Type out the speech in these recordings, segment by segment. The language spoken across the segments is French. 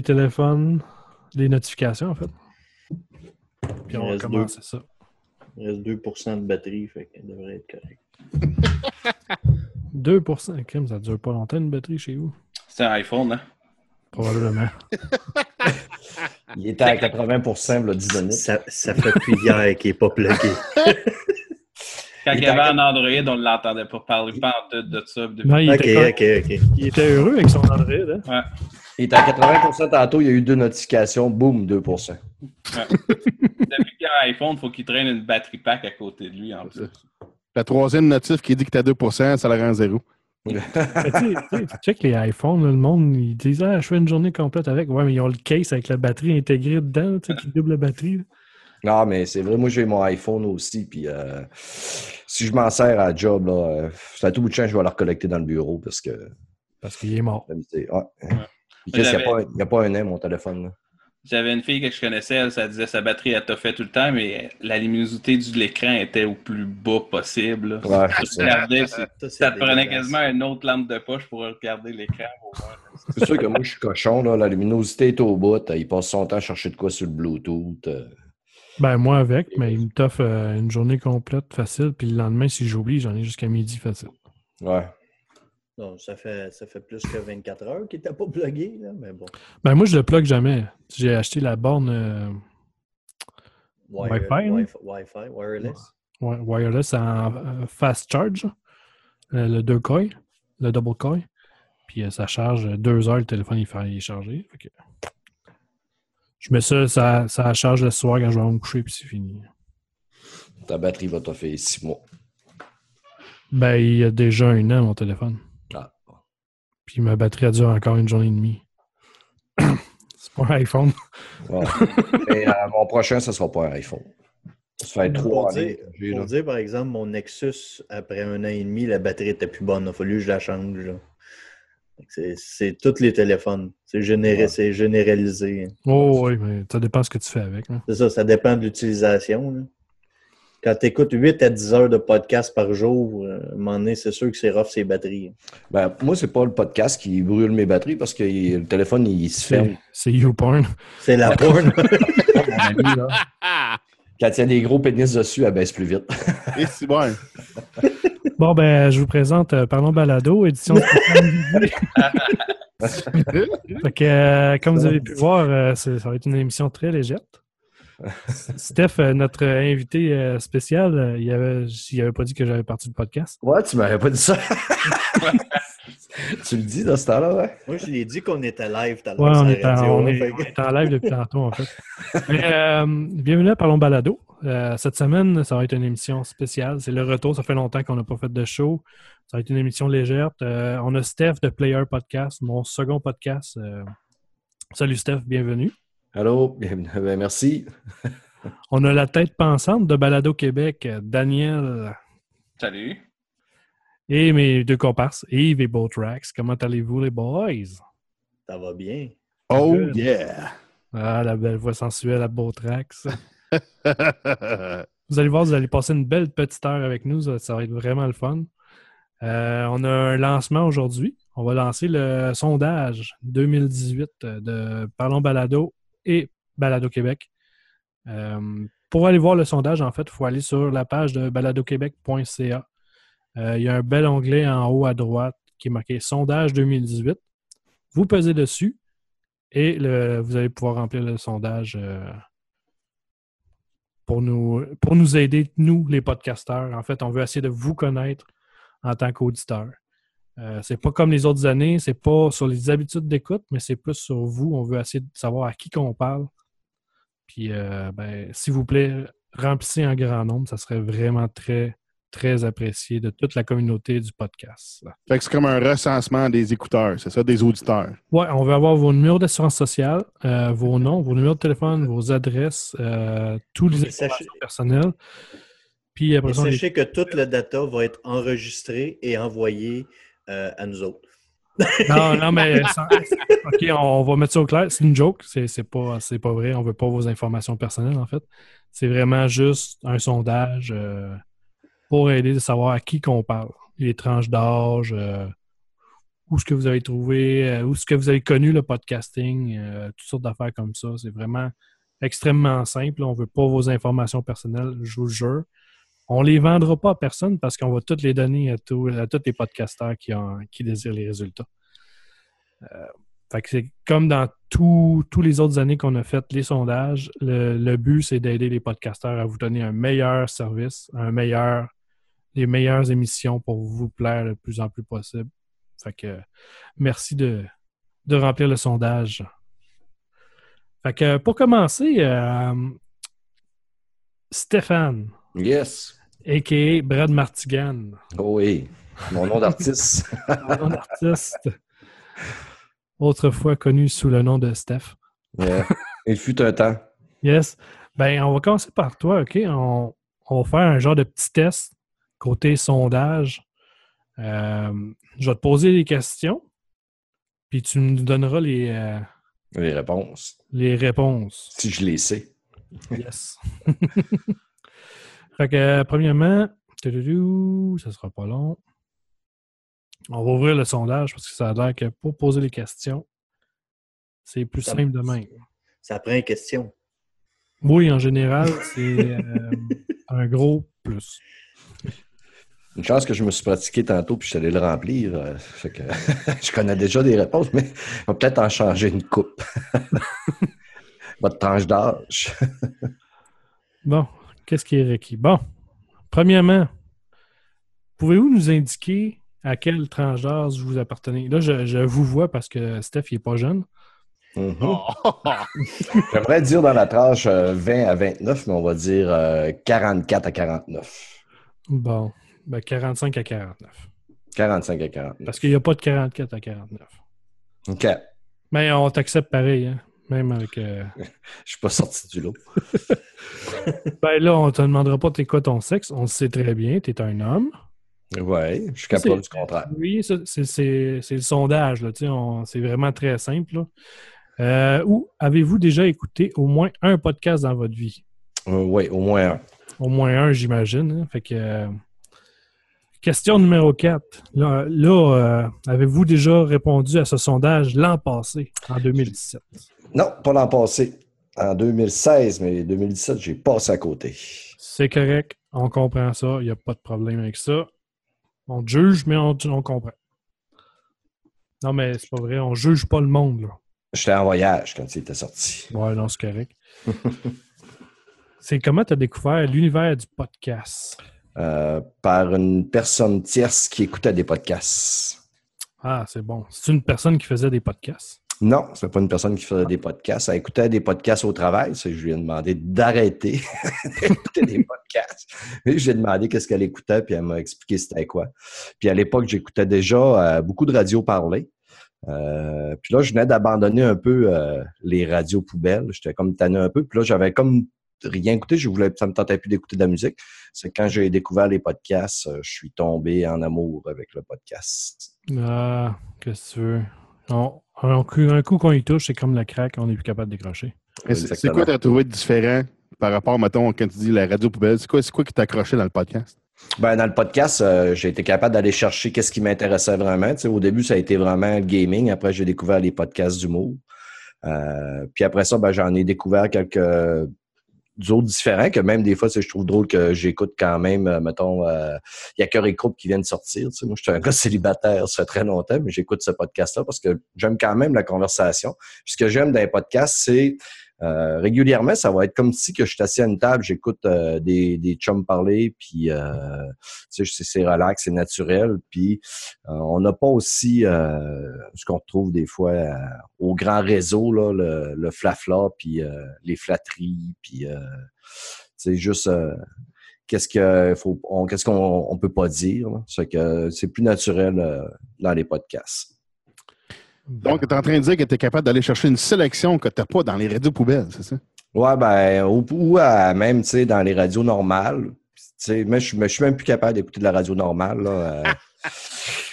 Les téléphones, les notifications en fait. Puis Il on va reste commencer ça. Il reste 2% de batterie, fait qu'elle devrait être correcte. 2%, crime, ça dure pas longtemps une batterie chez vous? C'est un iPhone, hein? Probablement. Il était à 80 là, 10 minutes. Ça, ça fait depuis hier qu'il n'est pas plugué. Quand il Il y avait un Android, on ne l'entendait pas parler pas en tout de ça. depuis- Non, il, ok, était, ok, ok. il était heureux avec son Android. Hein? Ouais. Il était à 80% tantôt, il y a eu deux notifications, boum, 2 Depuis qu'il y a un iPhone, il faut qu'il traîne une batterie pack à côté de lui en plus. La troisième notif qui dit que t'as 2% ça la rend zéro. Tu sais, check les iPhones, là, le monde, ils disent Ah, je fais une journée complète avec. Ouais, mais ils ont le case avec la batterie intégrée dedans, tu sais, qui double la batterie. là. Non, mais c'est vrai, moi j'ai mon iPhone aussi, puis euh, si je m'en sers à job, là, euh, c'est à tout bout de champ, je vais le recollecter dans le bureau parce que. Parce qu'il est mort. ouais. Puis Il n'y a, J'avais- pas- il y a pas un an, mon téléphone. Là. J'avais une fille que je connaissais, elle, ça disait sa batterie, elle fait tout le temps, mais la luminosité de l'écran était au plus bas possible. Ouais, ça. regardais, c'est- Ça, c'est ça te prenait quasiment une autre lampe de poche pour regarder l'écran. pour voir. C'est sûr que moi, je suis cochon, là, la luminosité est au bout, il passe son temps à chercher de quoi sur le Bluetooth. euh. Ben, moi avec, mais il me t'offre euh, une journée complète facile, puis le lendemain, si j'oublie, j'en ai jusqu'à midi facile. Ouais. Non, ça fait, ça fait plus que 24 heures qu'il n'était pas plugué, là, mais bon. Ben, moi, je le plug jamais. J'ai acheté la borne euh, Wire- Wi-Fi? Wi-Fi, Wi-Fi, wireless. ouais, wireless en euh, fast charge, euh, le 2 coil, le double coil. Puis euh, ça charge deux heures, le téléphone il fait il est chargé. Fait que... Je mets ça, ça, ça charge le soir quand je vais me coucher, puis c'est fini. Ta batterie va t'offrir six mois. Ben, il y a déjà un an, mon téléphone. Puis ma batterie a duré encore une journée et demie. c'est pas un iPhone. Ouais. Et euh, mon prochain, ce sera pas un iPhone. Ça fait trois Pour dire, années pour dire, par exemple, mon Nexus, après un an et demi, la batterie était plus bonne. Il a fallu que je la change. là. C'est tous les téléphones. C'est généré- Ouais. c'est généralisé. Oh oui, mais ça dépend ce que tu fais avec. hein. C'est ça, ça dépend de l'utilisation. Quand tu écoutes 8 à 10 heures de podcast par jour, euh, à un moment donné, c'est sûr que c'est rough ces batteries. Ben, moi, c'est pas le podcast qui brûle mes batteries parce que il- le téléphone, il se ferme. C'est YouPorn. C'est la porn. Quand il y a des gros pénis dessus, elle baisse plus vite. Et c'est bon. Bon, ben, je vous présente euh, Parlons Balado, édition spéciale. Fait que, euh, comme vous avez pu voir, euh, ça va être une émission très légère. Steph, euh, notre invité euh, spécial, euh, il avait, il avait pas dit que j'avais parti du podcast. Ouais, tu m'avais pas dit ça. tu le dis dans ce temps-là, ouais? Moi, je l'ai dit qu'on était live tout à l'heure Ouais, on est, en, radio, on, là, est, fait on que- est en live depuis tantôt, en fait. Mais, euh, bienvenue à Parlons Balado. Euh, cette semaine, ça va être une émission spéciale. C'est le retour. Ça fait longtemps qu'on n'a pas fait de show. Ça va être une émission légère. Euh, on a Steph de Player Podcast, mon second podcast. Euh, salut Steph, bienvenue. Allô? Bienvenue. Ben, merci. On a la tête pensante de Balado Québec, Daniel Salut. et mes deux comparses, Yves et Botrax. Comment allez-vous, les boys? Ça va bien. Oh Good. yeah! Ah, la belle voix sensuelle à Botrax. Vous allez voir, vous allez passer une belle petite heure avec nous. Ça, ça va être vraiment le fun. Euh, on a un lancement aujourd'hui. On va lancer le sondage 2018 de Parlons Balado et Balado Québec. Euh, pour aller voir le sondage, en fait, il faut aller sur la page de baladoquebec.ca. Euh, il y a un bel onglet en haut à droite qui est marqué Sondage 2018. Vous pesez dessus et vous allez pouvoir remplir le sondage euh, pour, nous, pour nous aider, nous, les podcasteurs. En fait, on veut essayer de vous connaître en tant qu'auditeur. Euh, c'est pas comme les autres années, c'est pas sur les habitudes d'écoute, mais c'est plus sur vous. On veut essayer de savoir à qui qu'on parle. Puis, euh, ben, s'il vous plaît, remplissez en grand nombre. Ça serait vraiment très, très apprécié de toute la communauté du podcast. Fait que c'est comme un recensement des écouteurs, c'est ça, des auditeurs. Ouais, on veut avoir vos numéros d'assurance sociale, euh, vos noms, vos numéros de téléphone, vos adresses, euh, tous les informations sachez- personnelles. Puis après Et les- sachez que tout le data va être enregistré et envoyé euh, à nous autres. Non, non, mais sans- OK, on va mettre ça au clair. C'est une joke. C'est c'est pas, c'est pas vrai. On veut pas vos informations personnelles, en fait. C'est vraiment juste un sondage euh, pour aider à savoir à qui qu'on parle. Les tranches d'âge. euh, où est-ce que vous avez trouvé, euh, où est-ce que vous avez connu le podcasting, euh, toutes sortes d'affaires comme ça. C'est vraiment extrêmement simple. On veut pas vos informations personnelles, je vous jure. On ne les vendra pas à personne parce qu'on va toutes les donner à, tous- les podcasteurs qui, ont- désirent les résultats. Euh, comme dans tous les autres années qu'on a fait les sondages, le, but, c'est d'aider les podcasteurs à vous donner un meilleur service, un meilleur, les meilleures émissions pour vous plaire le plus en plus possible. Fait merci de, remplir le sondage. Pour commencer, euh, Stéphane, Yes. a.k.a. Brad Martigan, Oh oui. Mon nom d'artiste. un artiste autrefois connu sous le nom de Steph. Yeah. Il fut un temps. Yes. Ben, on va commencer par toi, OK? On, on va faire un genre de petit test côté sondage. Euh, je vais te poser des questions, puis tu nous donneras les, euh, Les réponses. les réponses. Si je les sais. Yes. fait que, euh, premièrement, ça sera pas long. On va ouvrir le sondage parce que ça a l'air que pour poser les questions, c'est plus Ça- simple de même. Ça prend une question. Oui, en général, c'est euh, un gros plus. Une chance que je me suis pratiqué tantôt puis je suis allé le remplir. euh, fait que je connais déjà des réponses, mais on va peut-être en changer une coupe. Votre tranche d'âge. Bon, qu'est-ce qui est requis? Bon, premièrement, pouvez-vous nous indiquer à quelle tranche d'âge vous appartenez? Là, je, je vous vois parce que Steph, il n'est pas jeune. Mhm. Oh. J'aimerais dire dans la tranche euh, 20 à 29, mais on va dire euh, 44 à 49. Bon, ben 45 à 49. 45 à 49. Parce qu'il n'y a pas de 44 à 49. OK. Mais on t'accepte pareil, hein? Même avec... euh, Je suis pas sorti du lot. Ben là, on te demandera pas t'es quoi ton sexe. On le sait très bien, tu es un homme. Oui, je suis capable du contraire. Oui, c'est le sondage. C'est vraiment très simple. là. Euh, ou avez-vous déjà écouté au moins un podcast dans votre vie? Euh, oui, au moins un. Au moins un, j'imagine. hein. Fait que. Question numéro 4. Là, là, euh, avez-vous déjà répondu à ce sondage l'an passé, en 2017? Non, pas l'an passé. En 2016, mais 2017, j'ai passé à côté. C'est correct. On comprend ça. Il n'y a pas de problème avec ça. On juge, mais on, on comprend. Non, mais c'est pas vrai. On juge pas le monde, là. J'étais en voyage quand il était sorti. Ouais, non, c'est correct. c'est comment tu as découvert l'univers du podcast? Euh, par une personne tierce qui écoutait des podcasts. Ah, c'est bon. C'est une personne qui faisait des podcasts? Non, c'est pas une personne qui faisait des podcasts. Elle écoutait des podcasts au travail. Je lui ai demandé d'arrêter d'écouter des podcasts. Et je lui ai demandé qu'est-ce qu'elle écoutait, puis elle m'a expliqué c'était quoi. Puis à l'époque, j'écoutais déjà euh, beaucoup de radios parler. Euh, puis là, je venais d'abandonner un peu euh, les radios poubelles. J'étais comme tanné un peu. Puis là, j'avais comme rien écouté. Je voulais, ça me tentait plus d'écouter de la musique. C'est quand j'ai découvert les podcasts, euh, je suis tombé en amour avec le podcast. Ah, qu'est-ce que tu veux? On- un, coup, qu'on y touche, c'est comme le crack, on n'est plus capable de décrocher. C'est quoi tu as trouvé de différent par rapport, mettons, quand tu dis la radio poubelle? C'est quoi, c'est quoi qui t'a accroché dans le podcast? Ben, dans le podcast, euh, j'ai été capable d'aller chercher qu'est-ce qui m'intéressait vraiment. Tu sais, au début, ça a été vraiment le gaming. Après, j'ai découvert les podcasts d'humour. Euh, puis après ça, ben, j'en ai découvert quelques d'autres différents que même des fois, je trouve drôle que j'écoute quand même, euh, mettons, euh, il y a Curry Group qui vient de sortir. Tu sais, moi, je suis un gars célibataire, ça fait très longtemps, mais j'écoute ce podcast-là parce que j'aime quand même la conversation. Puis ce que j'aime dans les podcasts, c'est euh, régulièrement, ça va être comme si que je suis assis à une table, j'écoute euh, des, des chums parler, puis euh, c'est- relax, c'est naturel, puis euh, on n'a pas aussi euh, ce qu'on retrouve des fois euh, au grand réseau, là, le, le flafla, puis les flatteries, puis c'est juste qu'est-ce que faut, qu'est-ce qu'on on peut pas dire. C'est que c'est plus naturel dans les podcasts. Donc, tu es en train de dire que tu es capable d'aller chercher une sélection que tu n'as pas dans les radios poubelles, c'est ça? Ouais, ben, ou, ou à même, tu sais, dans les radios normales. Tu sais, je suis même plus capable d'écouter de la radio normale, là. euh.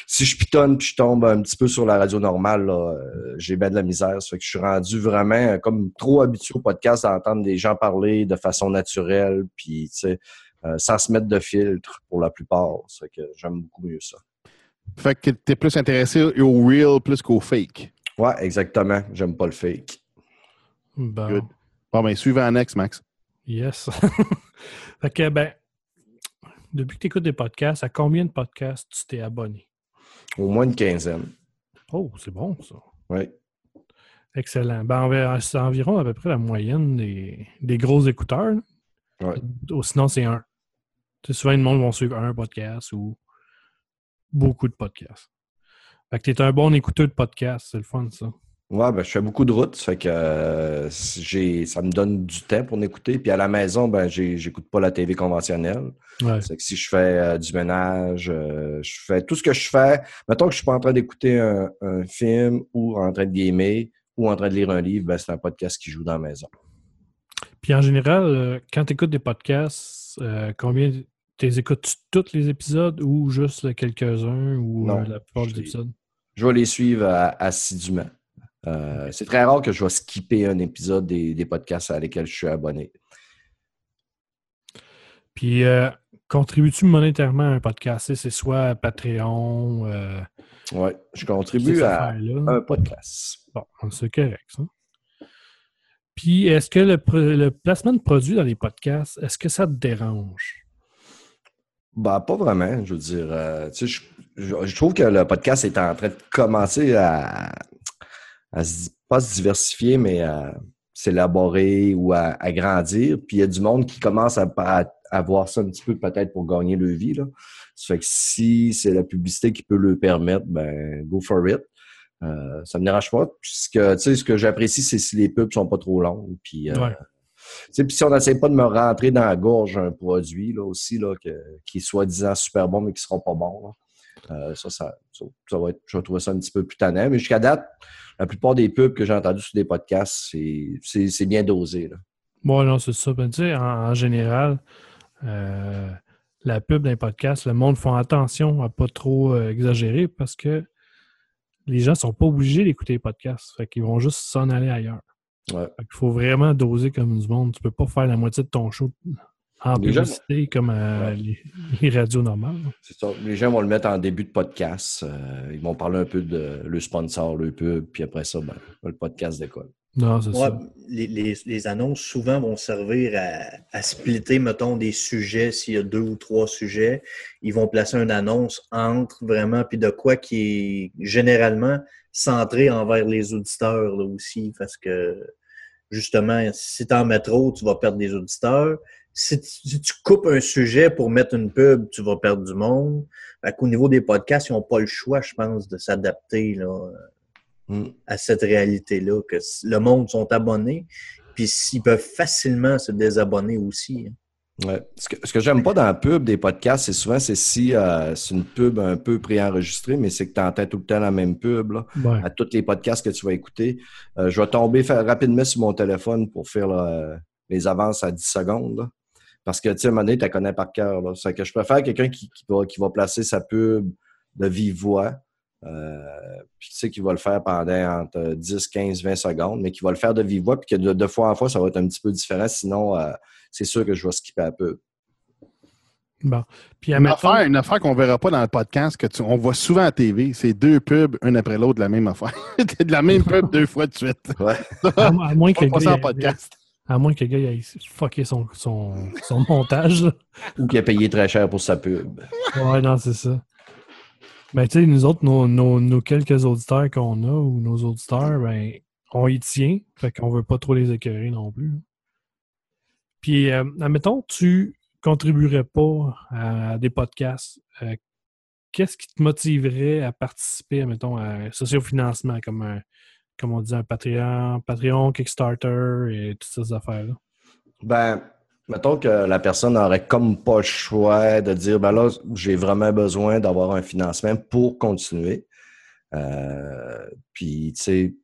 si je pitonne puis je tombe un petit peu sur la radio normale, là, euh, j'ai bien de la misère. Ça fait que je suis rendu vraiment euh, comme trop habitué au podcast à entendre des gens parler de façon naturelle, puis, tu sais, euh, sans se mettre de filtre pour la plupart. Ça fait que j'aime beaucoup mieux ça. Fait que t'es plus intéressé au real plus qu'au fake. Ouais, exactement. J'aime pas le fake. Bon. Good. Bon, ben, suivant next, Max. Yes. fait que, ben, depuis que tu écoutes des podcasts, à combien de podcasts tu t'es abonné? Au moins une quinzaine. Oh, c'est bon, ça. Oui. Excellent. Ben, on va- c'est environ à peu près la moyenne des, des gros écouteurs. Ouais. Ou sinon, c'est un. Tu sais, souvent, le monde vont suivre un podcast ou beaucoup de podcasts. Fait que tu es un bon écouteur de podcasts. C'est le fun, ça. Ouais, ben, je fais beaucoup de routes, ça fait que euh, j'ai, ça me donne du temps pour m'écouter. Puis à la maison, ben, j'écoute pas la TV conventionnelle. Ouais. C'est que si je fais euh, du ménage, euh, je fais tout ce que je fais. Mettons que je suis pas en train d'écouter un, un film ou en train de gamer ou en train de lire un livre, ben, c'est un podcast qui joue dans la maison. Puis en général, quand tu écoutes des podcasts, combien tu écoutes tous les épisodes ou juste quelques-uns ou Non, euh, la plupart des les- épisodes? Je vais les suivre assidûment. Euh, c'est très rare que je vais skipper un épisode des, des podcasts à lesquels je suis abonné. Puis euh, contribues-tu monétairement à un podcast? C'est soit Patreon, euh, Ouais, je contribue à un podcast. Bon, c'est correct, ça. Puis, est-ce que le placement de produits dans les podcasts, est-ce que ça te dérange? Bah, pas vraiment, je veux dire. euh, tu sais, je, je- je trouve que le podcast est en train de commencer à, à se- pas se diversifier, mais à s'élaborer ou à, à grandir. Puis il y a du monde qui commence à, à, à voir ça un petit peu peut-être pour gagner le vie. Là. Ça fait que si c'est la publicité qui peut le permettre, ben go for it. Euh, ça me dérange pas. Puisque, tu sais, ce que j'apprécie, c'est si les pubs sont pas trop longues. Puis, euh, Ouais. Si on n'essaie pas de me rentrer dans la gorge un produit là, aussi, là, que, qui est soi-disant super bon, mais qui ne sera pas bon. euh, ça, ça, ça, va être, je vais trouver ça un petit peu plus tannant. Mais jusqu'à date, la plupart des pubs que j'ai entendus sur des podcasts, c'est, bien dosé. Là. Bon, non, c'est ça. Ben, en, général, euh, la pub d'un podcast, le monde font attention à pas trop euh, exagérer parce que les gens sont pas obligés d'écouter les podcasts. Fait qu'ils vont juste s'en aller ailleurs. Ouais. Qu'il faut vraiment doser comme du monde. Tu peux pas faire la moitié de ton show en gens- publicité comme à Ouais. les, les radios normales. C'est ça. Les gens vont le mettre en début de podcast. euh, ils vont parler un peu de le sponsor, le pub, puis après ça, ben, le podcast décolle. Non, c'est Ouais, ça. les, les- les annonces souvent vont servir à, à splitter, mettons, des sujets. S'il y a deux ou trois sujets, ils vont placer une annonce entre vraiment, puis de quoi qui est généralement centré envers les auditeurs là, aussi. Parce que justement, si tu en mets trop, tu vas perdre des auditeurs. Si tu, si tu coupes un sujet pour mettre une pub, tu vas perdre du monde. Fait qu'au niveau des podcasts, ils n'ont pas le choix, je pense, de s'adapter là, Mm. à cette réalité-là, que le monde sont abonnés, puis s'ils peuvent facilement se désabonner aussi. hein. Ouais. Ce que, ce que j'aime pas dans la pub des podcasts, c'est souvent c'est si euh, c'est une pub un peu préenregistrée, mais c'est que tu entends tout le temps la même pub. Là. Ouais. à tous les podcasts que tu vas écouter. Euh, je vais tomber faire rapidement sur mon téléphone pour faire là, les avances à 10 secondes. là. Parce que, tu sais, à un moment donné, tu la connais par cœur. C'est que je préfère quelqu'un qui, qui va, qui va placer sa pub de vive voix. euh, puis tu sais qu'il va le faire pendant entre 10, 15, 20 secondes, mais qui va le faire de vive voix, puis que de, de fois en fois, ça va être un petit peu différent. Sinon, euh, c'est sûr que je vais skipper la pub. Bon. Puis, Une affaire, une affaire qu'on verra pas dans le podcast, que tu- on voit souvent à TV, c'est deux pubs, un après l'autre, de la même affaire. de la même pub deux fois de suite. Ouais. à, à moins que On le gars, podcast. à moins que le gars ait fucké son, son, son montage. Ou qui a payé très cher pour sa pub. Ouais, non, c'est ça. Ben, tu sais, nous autres, nos, nos, nos quelques auditeurs qu'on a, ou nos auditeurs, ben, on y tient. Fait qu'on veut pas trop les écœurer non plus. Puis, euh, admettons, tu contribuerais pas à des podcasts. euh, Qu'est-ce qui te motiverait à participer, admettons, à un sociofinancement, comme, un, comme on dit, un Patreon, Patreon, Kickstarter et toutes ces affaires-là? Ben, mettons que la personne n'aurait comme pas le choix de dire, ben là, j'ai vraiment besoin d'avoir un financement pour continuer. Euh, puis, tu sais,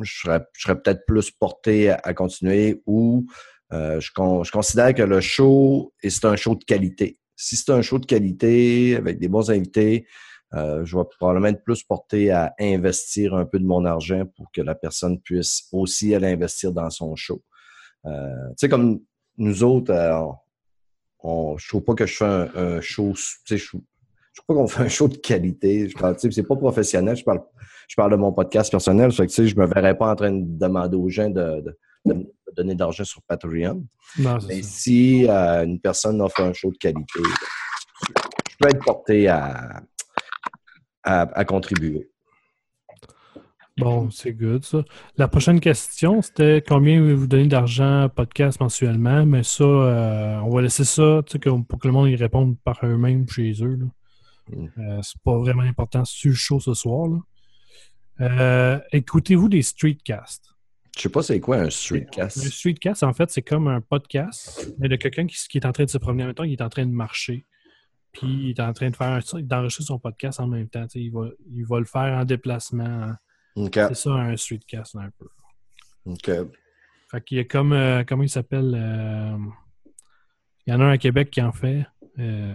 je serais, serais peut-être plus porté à continuer ou euh, je, con- je considère que le show, c'est un show de qualité. Si c'est un show de qualité avec des bons invités, euh, je vais probablement être plus porté à investir un peu de mon argent pour que la personne puisse aussi aller investir dans son show. Euh, tu sais, comme nous autres, on, on- je trouve pas que je fais un, show, tu sais, je, sais pas qu'on fait un show de qualité. Je c'est pas professionnel. Je parle, je parle de mon podcast personnel. Fait que, je me verrais pas en train de demander aux gens de, donner d'argent sur Patreon. Non, Mais ça. si euh, une personne offre un show de qualité, je peux être porté à, à, à contribuer. Bon, c'est good, ça. La prochaine question, c'était combien vous donnez d'argent à podcast mensuellement, mais ça, euh, on va laisser ça pour que le monde y réponde par eux-mêmes chez eux. Mm. Euh, c'est pas vraiment important sur le show ce soir. Euh, Écoutez-vous des streetcasts? Je sais pas c'est quoi un Un streetcast. streetcast, en fait, c'est comme un podcast, mais de quelqu'un qui, qui est en train de se promener. Mettons, il est en train de marcher, puis il est en train de faire d'enregistrer son podcast en même temps. Il va, il va le faire en déplacement. C'est ça, un streetcast, un peu. OK. Fait qu'il y a comme, euh, comment il s'appelle euh, Il y en a un à Québec qui en fait. Euh,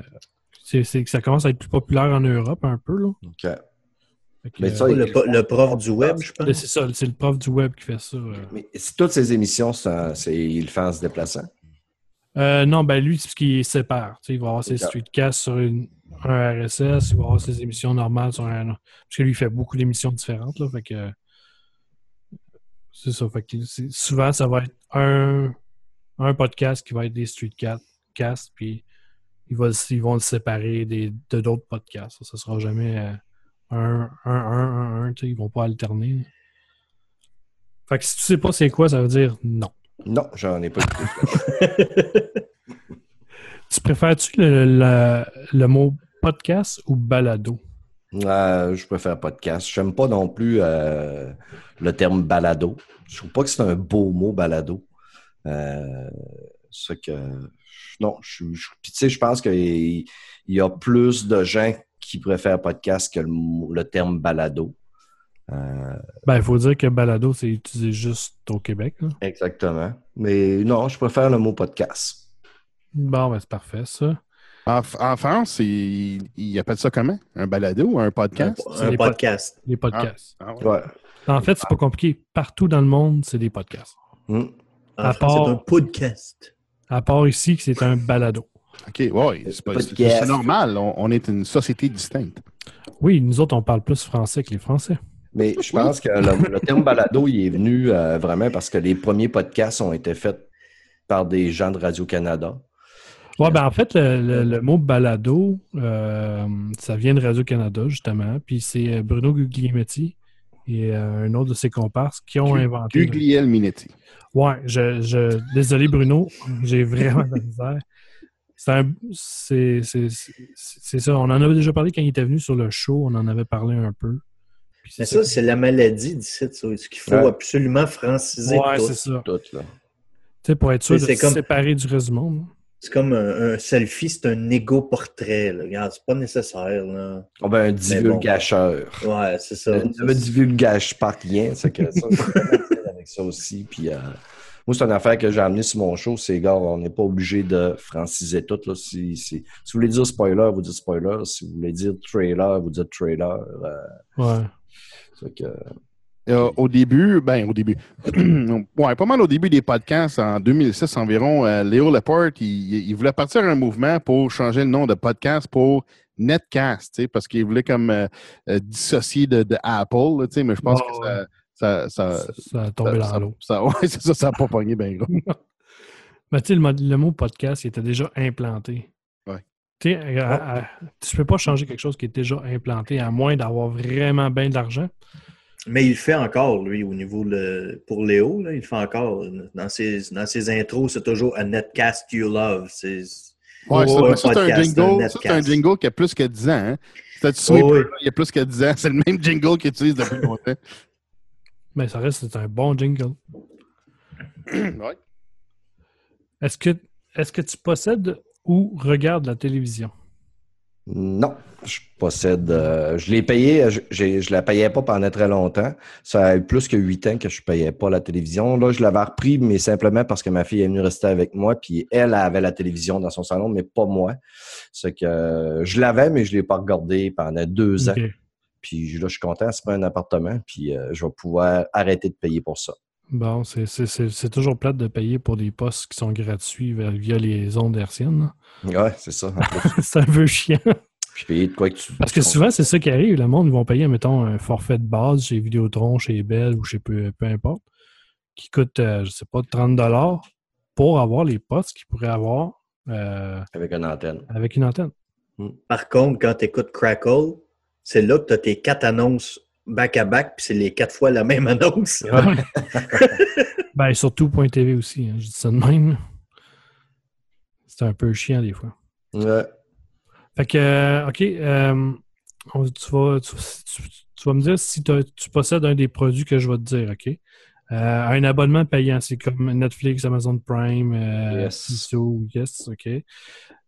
c'est, c'est que ça commence à être plus populaire en Europe un peu. Là. OK. Que, Mais euh, ça, Le, prof du web, je pense. c'est ça, c'est le prof du web qui fait ça. euh. Mais si toutes ces émissions, c'est il le fait en se déplaçant? Euh, non, ben lui, c'est ce qu'il sépare. Tu sais, il va avoir ses streetcasts sur une- un RSS, il va avoir ses émissions normales sur un. Parce que lui, il fait beaucoup d'émissions différentes. Là, fait que. C'est ça. Fait que c'est- souvent, ça va être un, un podcast qui va être des streetcasts, puis ils, vont, le- ils vont le séparer des, de d'autres podcasts. Ça ne sera jamais euh, un, un, un, un, un, tu sais, ils vont pas alterner. Fait que si tu sais pas c'est quoi, ça veut dire non. Non, j'en ai pas écouté. Tu préfères-tu le, le- le mot podcast ou balado? Euh, je préfère podcast. J'aime pas non plus euh, le terme balado. Je trouve pas que c'est un beau mot, balado. Euh, c'est que non, je, je- puis tu sais, je pense qu'il il y a plus de gens qui préfèrent podcast que le, terme balado. Euh, Ben, il faut dire que balado, c'est utilisé juste au Québec. là. exactement. Mais non, je préfère le mot podcast. Bon, ben, c'est parfait, ça. En, en France, ils, ils appellent ça comment? Un balado ou un Un, podcast? un les podcast. Les podcasts. Ah ouais. Ouais. En fait, c'est pas compliqué. Partout dans le monde, c'est des podcasts. Hmm. En À France, part- c'est un podcast. À part ici, que c'est un balado. OK, ouais, c'est normal. On, on est une société distincte. Oui, nous autres, on parle plus français que les Français. Mais je pense que le, le terme balado, il est venu euh, vraiment parce que les premiers podcasts ont été faits par des gens de Radio-Canada. Ouais, ben, en fait, le, le- le mot balado, euh, ça vient de Radio-Canada, justement. Puis c'est euh, Bruno Guglielmetti et euh, un autre de ses comparses qui ont inventé. le- Gugliel Minetti. Ouais, je, je- désolé Bruno, j'ai vraiment de la misère. C'est un- c'est c'est- c'est- c'est ça, on en avait déjà parlé quand il était venu sur le show, on en avait parlé un peu. Puis Mais ça, c'est la maladie d'ici. ça. Ce qu'il faut Ouais. absolument franciser Ouais, tout. c'est ça. Tout, là. Tu sais, pour être sûr de C'est se comme- séparer du reste du monde. C'est comme un, un selfie, c'est un égo portrait. Là. Regarde, c'est pas nécessaire. Là. On ben, un bon. divulgacheur. Ouais, c'est ça. Ne me divulgage pas rien. C'est que ça, avec ça aussi. Puis, euh, moi, c'est une affaire que j'ai amenée sur mon show. C'est, gars, on n'est pas obligé de franciser tout. Là. Si, si, si vous voulez dire spoiler, vous dites spoiler. Si vous voulez dire trailer, vous dites trailer. Euh, Ouais. que, Euh, au début, ben au début, ouais, pas mal au début des podcasts, en 2006 environ, euh, Léo Laporte, il, il voulait partir un mouvement pour changer le nom de podcast pour Netcast, tu sais, parce qu'il voulait comme euh, euh, dissocier de, de Apple, là, tu sais, mais je pense que ça, ça, ça, Ça, ça a tombé ça- dans l'eau. ça- ouais, c'est ça, ça n'a pas pogné bien gros. Mais tu sais, le, mo- le mot podcast, il était déjà implanté. Ouais. Tu sais, tu peux pas changer quelque chose qui est déjà implanté, à moins d'avoir vraiment bien de l'argent. Mais il le fait encore, lui, au niveau le, pour Léo, là, il le fait encore. Dans ses, dans ses intros, c'est toujours a netcast you love. C'est Ouais, Oh, c'est un podcast, un jingle, ça, c'est un netcast. jingle qui a plus que 10 ans. Hein? Oh, oui. il y a plus que 10 ans. C'est le même jingle qu'il utilise depuis longtemps. Mais ça reste, c'est un bon jingle. ouais. Est-ce que, est-ce que tu possèdes ou regardes la télévision? Non, je possède. euh, je l'ai payé, je, je la payais pas pendant très longtemps. Ça a eu plus que huit ans que je payais pas la télévision. Là, je l'avais repris, mais simplement parce que ma fille est venue rester avec moi, puis elle avait la télévision dans son salon, mais pas moi. C'est que euh, je l'avais, mais je l'ai pas regardé pendant deux ans. Puis là, je suis content, c'est pas un appartement, puis euh, je vais pouvoir arrêter de payer pour ça. Bon, c'est, c'est, c'est, c'est toujours plate de payer pour des postes qui sont gratuits via les ondes hertziennes. là. Ouais, c'est ça. c'est un peu chiant. Puis payer de quoi que tu. Parce que souvent, c'est ça qui arrive. Le monde, ils vont payer, mettons, un forfait de base chez Vidéotron, chez Bell ou chez peu, peu importe, qui coûte, euh, je sais pas, 30 pour avoir les postes qu'ils pourraient avoir euh, Avec une antenne. avec une antenne. Par contre, quand tu écoutes Crackle, c'est là que tu as tes quatre annonces back-à-back, puis c'est les quatre fois la même annonce. ben, surtout Point TV aussi, hein, je dis ça de même. C'est un peu chiant des fois. Ouais. Fait que, euh, OK, euh, on- tu, vas, tu, tu- tu vas me dire si tu possèdes un des produits que je vais te dire, OK? Euh, un abonnement payant, c'est comme Netflix, Amazon Prime, euh, Yes. CISO, yes, OK?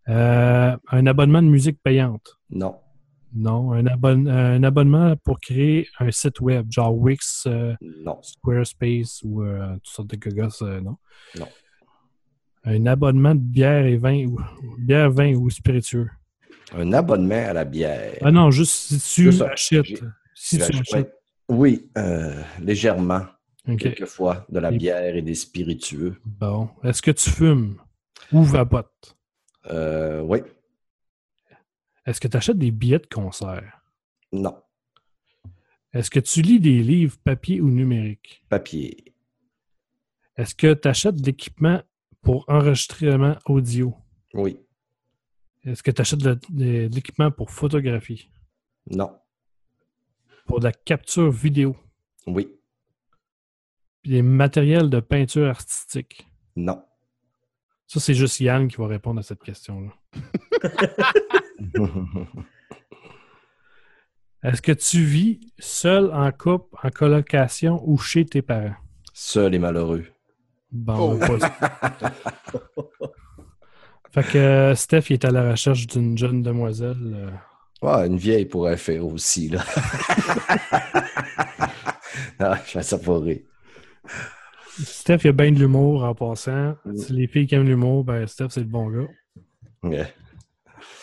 Euh, un abonnement de musique payante. Non. Non, un, abonne- un abonnement pour créer un site web, genre Wix, euh, Non. Squarespace ou euh, toutes sortes de gogos, euh, non? Non. Un abonnement de bière et vin ou bière, vin ou spiritueux. Un abonnement à la bière. Ah non, juste si tu Juste achètes. Si tu achètes. Oui, euh, légèrement, quelquefois, de la Et- bière et des spiritueux. Bon. Est-ce que tu fumes ou vapotes? Euh, oui. Est-ce que tu achètes des billets de concert? Non. Est-ce que tu lis des livres papier ou numérique? Papier. Est-ce que tu achètes de l'équipement pour enregistrement audio? Oui. Est-ce que tu achètes de, de- de l'équipement pour photographie? Non. Pour de la capture vidéo? Oui. Puis des matériels de peinture artistique? Non. Ça, c'est juste Yann qui va répondre à cette question-là. Est-ce que tu vis seul, en couple, en colocation ou chez tes parents? Seul et malheureux. Bon, on va pas- Fait que euh, Steph, il est à la recherche d'une jeune demoiselle. euh. Ah, une vieille pourrait faire aussi, là. ah, je fais ça pour rire. Steph, il a bien de l'humour en passant. Mm. Si les filles qui aiment l'humour, ben Steph, c'est le bon gars. Ouais.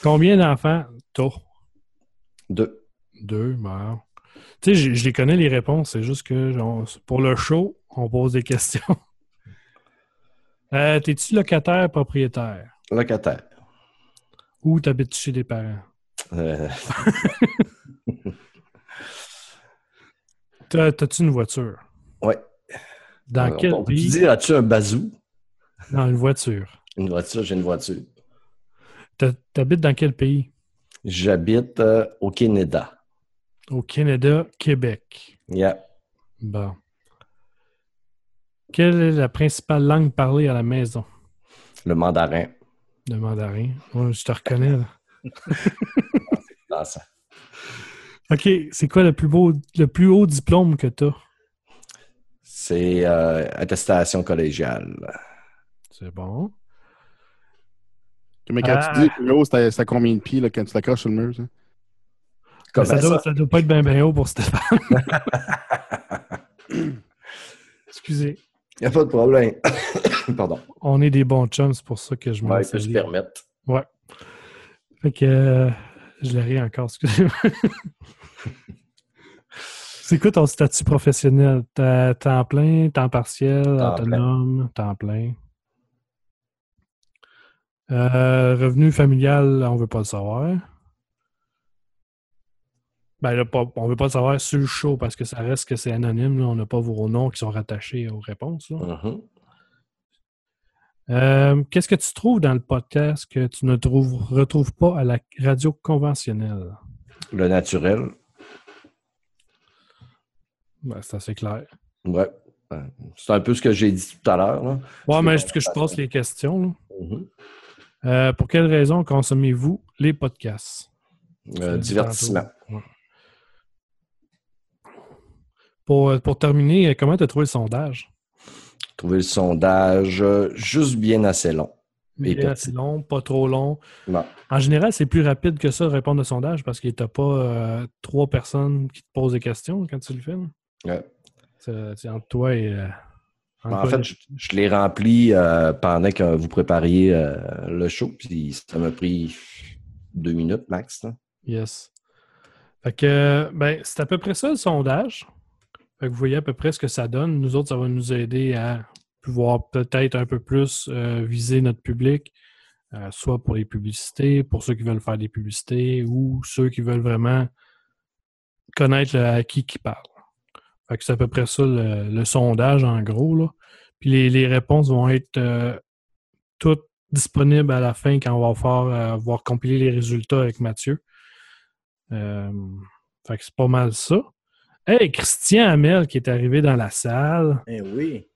Combien d'enfants t'as? Deux. Deux, ben. Tu sais, je, les connais les réponses, c'est juste que genre, pour le show, on pose des questions. Euh, T'es-tu locataire, propriétaire? Locataire. Ou t'habites chez des parents? Euh, T'as- T'as-tu une voiture? ouais. Dans Euh, quel on peut-tu pays? dire, as-tu un bazou? Dans une voiture. Une voiture, j'ai une voiture. T'habites dans quel pays? J'habite euh, au Canada. Au Canada, Québec. Yeah. Bon. Quelle est la principale langue parlée à la maison? Le mandarin. Le mandarin. Ouais, je te reconnais. là. Ça. OK, c'est quoi le plus beau, le plus haut diplôme que tu as? C'est euh, attestation collégiale. C'est bon. Mais quand Ah. tu dis plus haut, c'est à- combien de pieds là, quand tu l'accroches sur le mur? ça? Ça, ça? doit, ça doit pas être bien bien haut pour Stéphane. Excusez. Il n'y a pas de problème. Pardon. On est des bons chums, c'est pour ça que je me Ouais, que je aller. permette. Ouais. Fait que euh, je l'ai ri encore, excusez-moi. C'est quoi ton statut professionnel? T'as- Temps plein, temps partiel, Temps autonome, temps plein? Euh, revenu familial, on veut pas le savoir. Ben là, pas- on veut pas le savoir sur le show parce que ça reste que c'est anonyme. là. On n'a pas vos noms qui sont rattachés aux réponses. Mhm. Euh, Qu'est-ce que tu trouves dans le podcast que tu ne trouves, retrouves pas à la radio conventionnelle? Le naturel. Ben, c'est assez clair. Ouais. Euh, C'est un peu ce que j'ai dit tout à l'heure. Ouais, mais est-ce que je pose les questions? là? Mhm. Euh, pour quelles raisons consommez-vous les podcasts? Tu Euh, divertissement. Ouais. Pour, euh, pour terminer, comment tu as trouvé le sondage? Trouver le sondage juste bien assez long. Et petit. assez long, pas trop long. Non. En général, c'est plus rapide que ça de répondre au sondage parce qu'il n'y a pas euh, trois personnes qui te posent des questions quand tu le. Ouais. C'est c'est entre toi et. Entre En fait, je, je l'ai rempli euh, pendant que vous prépariez euh, le show, puis ça m'a pris deux minutes max. là. Yes. Fait que, ben, c'est à peu près ça le sondage. Fait que vous voyez à peu près ce que ça donne. Nous autres, ça va nous aider à pouvoir peut-être un peu plus euh, viser notre public, soit pour les publicités, pour ceux qui veulent faire des publicités ou ceux qui veulent vraiment connaître à qui qui parle. Fait que c'est à peu près ça le, sondage en gros. Là. Puis les, les réponses vont être euh, toutes disponibles à la fin quand on va faire, voir compiler les résultats avec Mathieu. fait que c'est pas mal ça. Hey, Christian Hamel qui est arrivé dans la salle. Eh oui.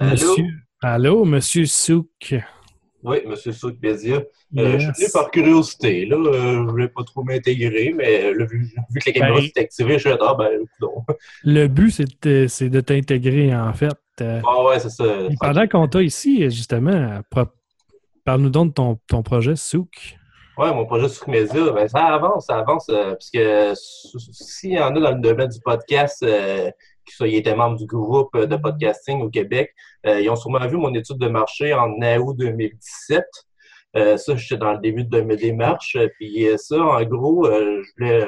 Monsieur... Allô, Monsieur Souk. Oui, Monsieur Souk Bézia. Euh, je suis venu par curiosité. Là. Euh, je ne voulais pas trop m'intégrer, mais vu, que la caméra s'est activée, je suis ah ben, non. Le but, c'est de, t'intégrer, en fait. Ah ouais, c'est ça. pendant qu'on t'a ici, justement, parle-nous donc de ton, ton projet Souk. Oui, mon projet sur Media, ben, ça avance, ça avance, euh, puisque s'il y en a dans le domaine du podcast euh, qui soient été membres du groupe de podcasting au Québec, euh, ils ont sûrement vu mon étude de marché en août 2017. ça, j'étais dans le début de mes démarches. Puis ça, en gros, je voulais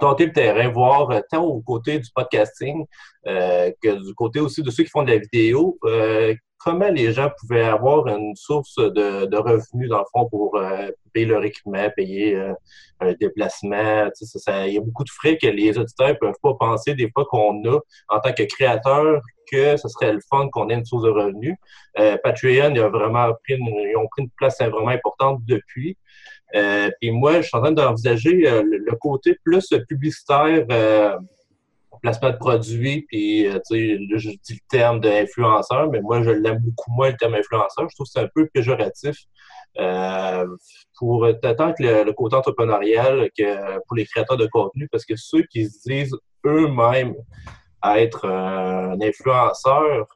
tenter le terrain, voir tant au côté du podcasting que du côté aussi de ceux qui font de la vidéo, comment les gens pouvaient avoir une source de, revenus, dans le fond, pour euh, payer leur équipement, payer euh, un déplacement. il y a beaucoup de frais que les auditeurs ne peuvent pas penser des fois qu'on a en tant que créateur que ce serait le fun qu'on ait une source de revenus. Euh, Patreon a vraiment pris une, ils ont pris une place vraiment importante depuis. Puis moi, je suis en train d'envisager le, côté plus publicitaire placement de produits, puis euh, tu sais, je dis le terme d'influenceur, mais moi, je l'aime beaucoup moins, le terme influenceur. Je trouve que c'est un peu péjoratif. Euh, pour tant que le, côté entrepreneurial que pour les créateurs de contenu, parce que ceux qui se disent eux-mêmes être un influenceur,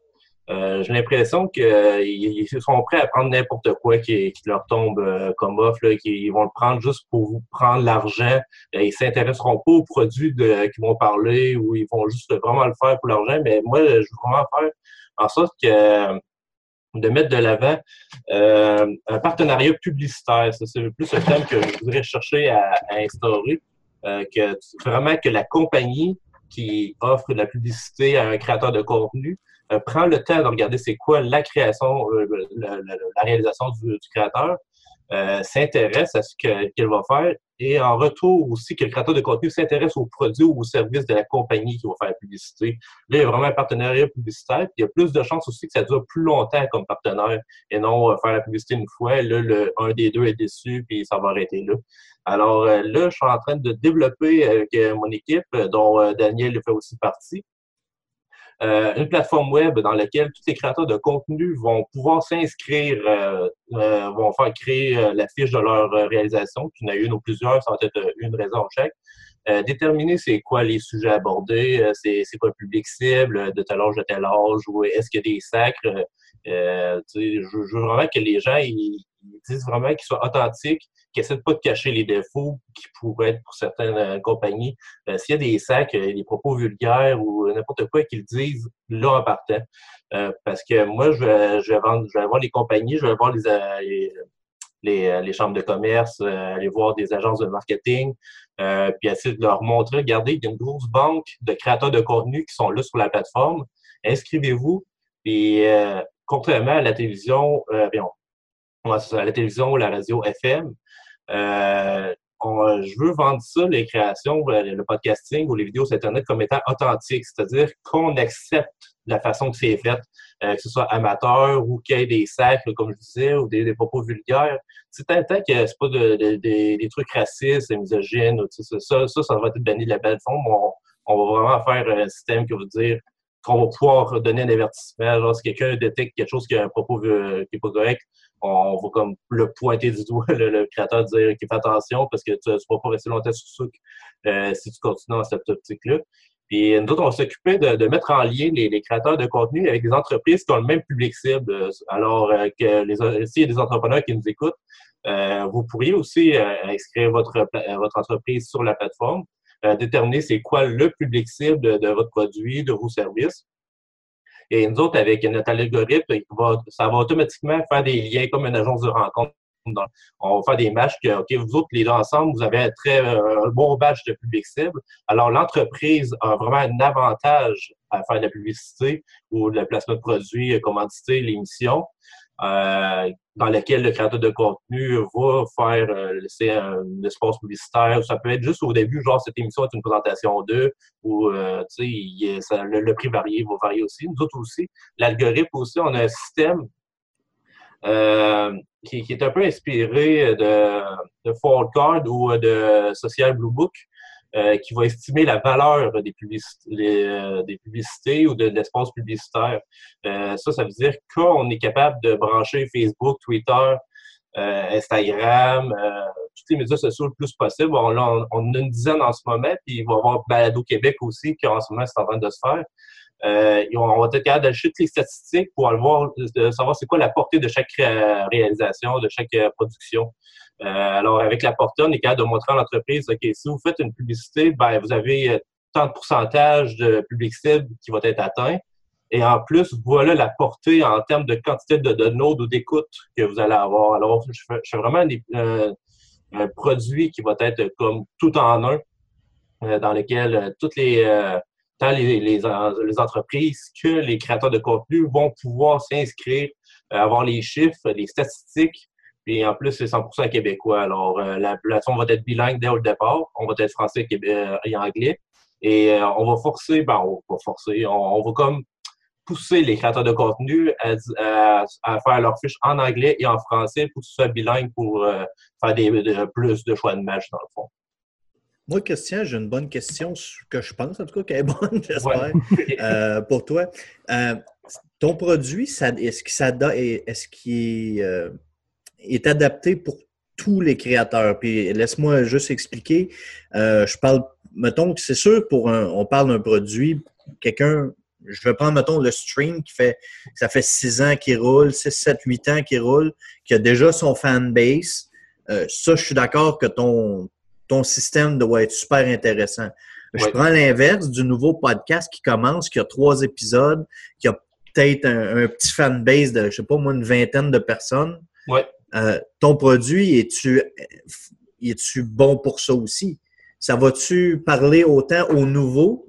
euh, j'ai l'impression qu'ils euh, sont prêts à prendre n'importe quoi qui, leur tombe euh, comme offre, qu'ils vont le prendre juste pour prendre l'argent. ils s'intéresseront pas aux produits qu'ils vont parler ou ils vont juste vraiment le faire pour l'argent. Mais moi, je veux vraiment faire en sorte que de mettre de l'avant un partenariat publicitaire. C'est plus un thème que je voudrais chercher à, à instaurer. que vraiment que la compagnie qui offre de la publicité à un créateur de contenu euh, prend le temps de regarder c'est quoi la création, euh, la, réalisation du, créateur, euh, s'intéresse à ce qu'il va faire et en retour aussi que le créateur de contenu s'intéresse aux produits ou aux services de la compagnie qui va faire la publicité. Là, il y a vraiment un partenariat publicitaire, puis il y a plus de chances aussi que ça dure plus longtemps comme partenaire et non faire la publicité une fois, là, le, un des deux est déçu, puis ça va arrêter là. Alors là, je suis en train de développer avec mon équipe, dont Daniel fait aussi partie, euh, une plateforme web dans laquelle tous les créateurs de contenu vont pouvoir s'inscrire, euh, euh, vont faire créer la fiche de leur réalisation, qu'il y en une ou plusieurs, ça va être une raison chaque. déterminer c'est quoi les sujets abordés, c'est quoi le public cible, de tel âge, de tel âge, ou est-ce qu'il y a des sacres. je, veux vraiment que les gens ils disent vraiment qu'ils soient authentiques, qui essaient pas de cacher les défauts qui pourraient être pour certaines euh, compagnies. Euh, s'il y a des sacs, euh, des propos vulgaires ou n'importe quoi qu'ils disent là en partant. parce que moi, je vais, vendre, je vais voir les compagnies, je vais voir les, les, les, chambres de commerce, aller voir des agences de marketing, puis essayer de leur montrer, regardez, il y a une grosse banque de créateurs de contenu qui sont là sur la plateforme. Inscrivez-vous. Et contrairement à la télévision, euh, à la télévision ou la radio FM, euh, je veux vendre ça, les créations, euh, le podcasting ou les vidéos sur Internet comme étant authentiques, c'est-à-dire qu'on accepte la façon que c'est fait, euh, que ce soit amateur ou qu'il y ait des sacs, comme je disais, ou des, propos vulgaires. C'est tant que c'est pas des trucs racistes, misogynes, ça, ça, ça, ça va être banni de la belle forme. On, on, va vraiment faire un système qui va dire qu'on va pouvoir donner un avertissement. Genre, si quelqu'un détecte quelque chose qui a un propos qui n'est pas correct, on va comme le pointer du doigt, le, créateur dire qu'il fait attention parce que tu ne vas pas rester longtemps sur ça euh, si tu continues dans cette optique-là. Puis nous autres, on va s'occuper de, mettre en lien les, créateurs de contenu avec des entreprises qui ont le même public cible. Alors euh, que s'il y a des entrepreneurs qui nous écoutent, euh, vous pourriez aussi inscrire votre, votre entreprise sur la plateforme, déterminer c'est quoi le public cible de votre produit, de vos services. Et nous autres, avec notre algorithme, ça va automatiquement faire des liens comme une agence de rencontre. On va faire des matchs que, OK, vous autres, les deux ensemble, vous avez un très euh, bon badge de public cible. Alors, l'entreprise a vraiment un avantage à faire de la publicité ou le placement de produits, commandité, l'émission. Euh, dans lequel le créateur de contenu va faire euh, laisser un, espace publicitaire. Ça peut être juste au début, genre cette émission est une présentation d'eux, ou euh, le, prix varie, va varier aussi. Nous autres aussi, l'algorithme aussi, on a un système qui, qui, est un peu inspiré de, de Card ou de Social Blue Book. Euh, qui va estimer la valeur des, publicités, euh, des publicités ou de, l'espace publicitaire. Euh, ça, ça veut dire qu'on est capable de brancher Facebook, Twitter, Instagram, tous les médias sociaux le plus possible. On, on, on, a une dizaine en ce moment, puis il va y avoir Balado Québec aussi, qui en ce moment c'est en train de se faire. Euh, on va être capable d'acheter les statistiques pour voir, de savoir c'est quoi la portée de chaque réalisation, de chaque production. Euh, alors, avec la on est capable de montrer à l'entreprise, OK, si vous faites une publicité, ben, vous avez euh, tant de pourcentage de public cible qui va être atteint. Et en plus, voilà la portée en termes de quantité de download ou d'écoute que vous allez avoir. Alors, je fais, vraiment euh, un produit qui va être comme tout en un, dans lequel toutes les, tant les, les, les, entreprises que les créateurs de contenu vont pouvoir s'inscrire, avoir les chiffres, les statistiques puis en plus, c'est 100% québécois. Alors, euh, la plateforme va être bilingue dès le départ. On va être français euh, et anglais. Et euh, on va forcer, ben, on va forcer, on, va comme pousser les créateurs de contenu à, faire leur fiche en anglais et en français pour que ce soit bilingue pour faire des, plus de choix de match dans le fond. Moi, Christian, j'ai une bonne question que je pense, en tout cas, qu'elle est bonne, j'espère, pour toi. ton produit, est-ce qu'il est, est adapté pour tous les créateurs. Puis laisse-moi juste expliquer. Euh, je parle, mettons que c'est sûr, pour un, on parle d'un produit, quelqu'un, je vais prendre, mettons, le stream qui fait, ça fait 6 ans qu'il roule, 6, 7, 8 ans qu'il roule, qui a déjà son fanbase. Euh, ça, je suis d'accord que ton, ton système doit être super intéressant. Je prends l'inverse du nouveau podcast qui commence, qui a trois épisodes, qui a peut-être un, un petit fanbase de, je sais pas moi, une vingtaine de personnes. Ouais. Euh, ton produit, es-tu es bon pour ça aussi? Ça va-tu parler autant aux nouveaux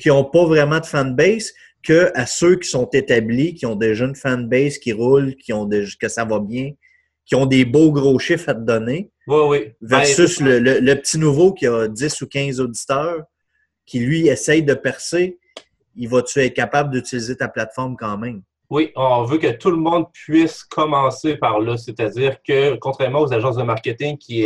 qui n'ont pas vraiment de fanbase que à ceux qui sont établis, qui ont déjà une fanbase qui roule, qui ont déjà, que ça va bien, qui ont des beaux gros chiffres à te donner? Oui, oui. Versus ben, le, petit nouveau qui a 10 ou 15 auditeurs, qui lui essaye de percer, il va-tu être capable d'utiliser ta plateforme quand même? Oui, on veut que tout le monde puisse commencer par là. C'est-à-dire que, contrairement aux agences de marketing qui,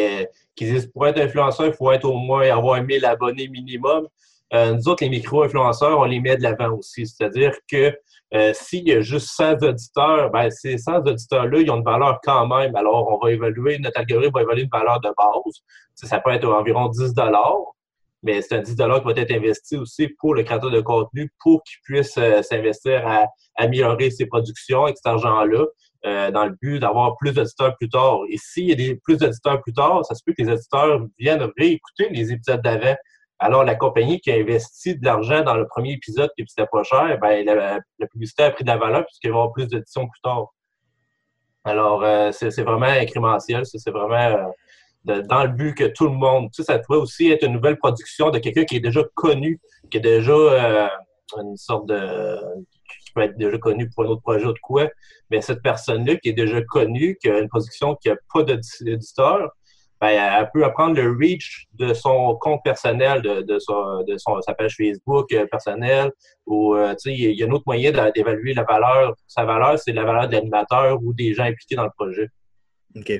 qui disent pour être influenceur, il faut être au moins avoir 1000 abonnés minimum, euh, nous autres, les micro-influenceurs, on les met de l'avant aussi. C'est-à-dire que euh, s'il y a juste 100 auditeurs, ben, ces 100 auditeurs-là, ils ont une valeur quand même. Alors, on va évaluer, notre algorithme va évaluer une valeur de base. Ça, peut être environ 10 mais c'est un 10 qui va être investi aussi pour le créateur de contenu pour qu'il puisse euh, s'investir à, améliorer ses productions avec cet argent-là euh, dans le but d'avoir plus d'éditeurs plus tard. Et s'il y a plus d'éditeurs plus tard, ça se peut que les éditeurs viennent réécouter les épisodes d'avant. Alors, la compagnie qui a investi de l'argent dans le premier épisode qui c'était pas cher, ben, la, publicité a pris de la valeur puisqu'il va y avoir plus d'éditions plus tard. Alors, euh, c'est vraiment incrémentiel, c'est vraiment dans le but que tout le monde, tu sais, ça pourrait aussi être une nouvelle production de quelqu'un qui est déjà connu, qui est déjà euh, une sorte de qui peut être déjà connu pour un autre projet ou de quoi, mais cette personne-là qui est déjà connue, qui a une production qui n'a pas d'éditeur, ben, elle peut apprendre le reach de son compte personnel, de, de, son, de son, sa page Facebook euh, personnelle, ou euh, il y a un autre moyen d'évaluer la valeur. Sa valeur, c'est la valeur de l'animateur ou des gens impliqués dans le projet. OK.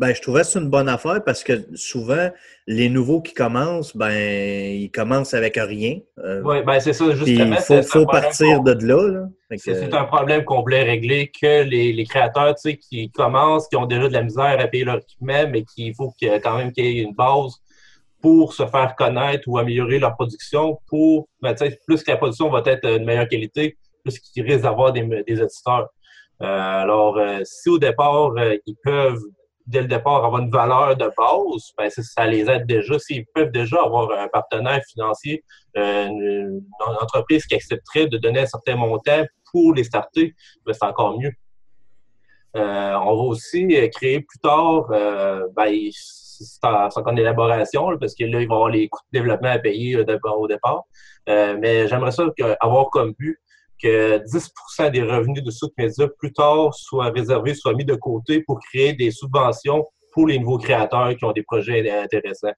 Ben, je trouvais que c'est une bonne affaire parce que souvent, les nouveaux qui commencent, ben, ils commencent avec rien. Euh, oui, ben, c'est ça, justement. Il faut, partir de là. C'est un problème qu'on voulait régler que les, les créateurs tu sais, qui commencent, qui ont déjà de la misère à payer leur équipement, mais qu'il faut quand même qu'il y ait une base pour se faire connaître ou améliorer leur production pour, ben, plus que la production va être de meilleure qualité, plus qu'ils risquent d'avoir des, des auditeurs. Euh, alors, euh, si au départ, ils peuvent dès le départ, avoir une valeur de base, ben, ça les aide déjà. S'ils peuvent déjà avoir un partenaire financier, euh, une, entreprise qui accepterait de donner un certain montant pour les starter, ben, c'est encore mieux. Euh, on va aussi créer plus tard, euh, ben, c'est une élaboration, parce que là, il va y avoir les coûts de développement à payer au départ. mais j'aimerais ça avoir comme but que 10% des revenus de Souk Media plus tard soient réservés, soient mis de côté pour créer des subventions pour les nouveaux créateurs qui ont des projets intéressants.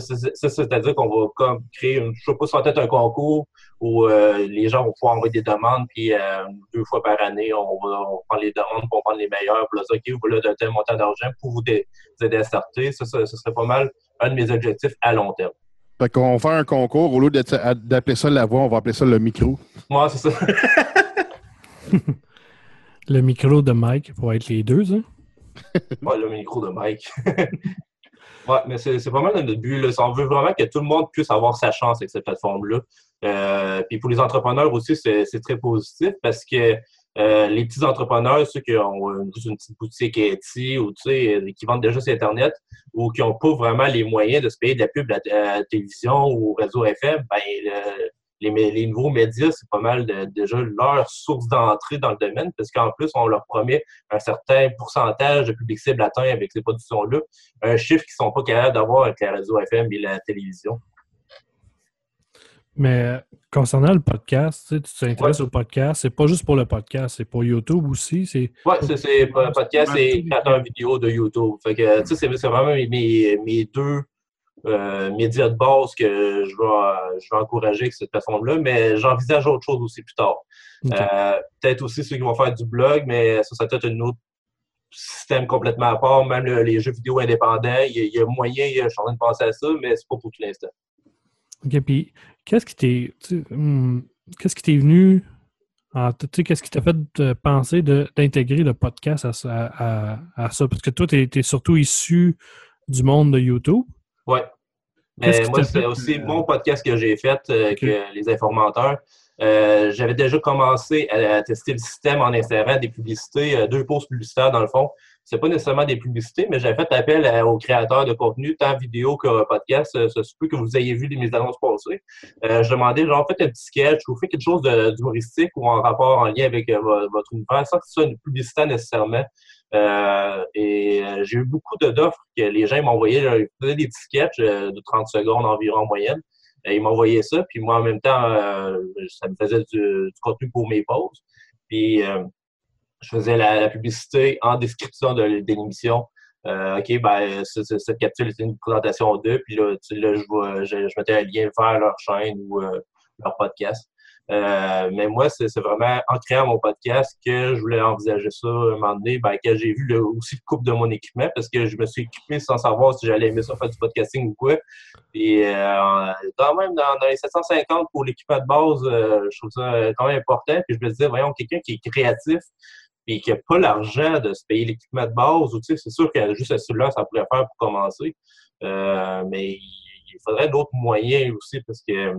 Ça, c'est-à-dire qu'on va comme créer, une, je sais pas, peut-être un concours où euh, les gens vont pouvoir envoyer des demandes, puis euh, deux fois par année, on va, on prendre les demandes pour prendre les meilleurs, pour dire, OK, vous voulez un tel montant d'argent pour vous, aider à starter. Ça, ça, serait pas mal un de mes objectifs à long terme. Fait qu'on va faire un concours, au lieu d'appeler ça la voix, on va appeler ça le micro. Moi, c'est ça. le micro de Mike pour être les deux, hein? ouais, le micro de Mike. ouais, mais c'est pas mal notre but. Là. On veut vraiment que tout le monde puisse avoir sa chance avec cette plateforme-là. Euh, puis pour les entrepreneurs aussi, c'est très positif parce que euh, les petits entrepreneurs, ceux qui ont une, petite boutique Etsy ou qui vendent déjà sur Internet ou qui n'ont pas vraiment les moyens de se payer de la pub à la, télévision ou au réseau FM, ben, les, nouveaux médias, c'est pas mal déjà leur source d'entrée dans le domaine, parce qu'en plus, on leur promet un certain pourcentage de public cible atteint avec ces productions-là, un chiffre qu'ils ne sont pas capables d'avoir avec la réseau FM et la télévision. Mais concernant le podcast, tu t'intéresses au podcast, c'est pas juste pour le podcast, c'est pour YouTube aussi. Oui, c'est podcast et créateur vidéo de YouTube. Fait que, c'est vraiment mes, mes deux euh, médias de base que je vais, je vais encourager avec cette plateforme-là, mais j'envisage autre chose aussi plus tard. Euh, peut-être aussi ceux qui vont faire du blog, mais ça, ça peut-être un autre système complètement à part. Même les jeux vidéo indépendants, il y, a, moyen, je suis en train de penser à ça, mais c'est pas pour tout l'instant. OK, puis qu'est-ce qui t'est hmm, qu'est-ce qui t'est venu qu'est-ce qui t'a fait penser d'intégrer le podcast à, à, ça? Parce que toi, tu es, surtout issu du monde de YouTube. Oui. Mais moi, c'est aussi mon podcast que j'ai fait euh, que les informateurs. Euh, j'avais déjà commencé à, tester le système en insérant des publicités, euh, deux pauses publicitaires dans le fond. C'est pas nécessairement des publicités, mais j'avais fait appel aux créateurs de contenu, tant vidéo que podcast. Ça se peut que vous ayez vu les mes annonces passer. je demandais, genre, faites un petit sketch ou faites quelque chose d'humoristique ou en rapport, en lien avec votre univers, sans que ce soit une publicité nécessairement. Euh, et euh, j'ai eu beaucoup d'offres que les gens m'envoyaient. Ils faisaient des petits sketchs euh, de 30 secondes environ en moyenne. ils m'envoyaient ça, puis moi, en même temps, ça me faisait du, contenu pour mes pauses. Puis, je faisais la, publicité en description de, l'émission. OK, ben, cette capsule était une présentation d'eux, puis là, je, je, je, mettais un lien vers leur chaîne ou leur podcast. Euh, mais moi, c'est vraiment en créant mon podcast que je voulais envisager ça un moment donné, ben, que j'ai vu aussi le couple de mon équipement parce que je me suis équipé sans savoir si j'allais aimer ça faire du podcasting ou quoi. Euh, quand même, dans, les 750 pour l'équipement de base, euh, je trouve ça quand même important. Puis je me disais, voyons, quelqu'un qui est créatif et qui n'a pas l'argent de se payer l'équipement de base, ou tu sais, c'est sûr que juste celui-là, ça pourrait faire pour commencer. mais il faudrait d'autres moyens aussi parce que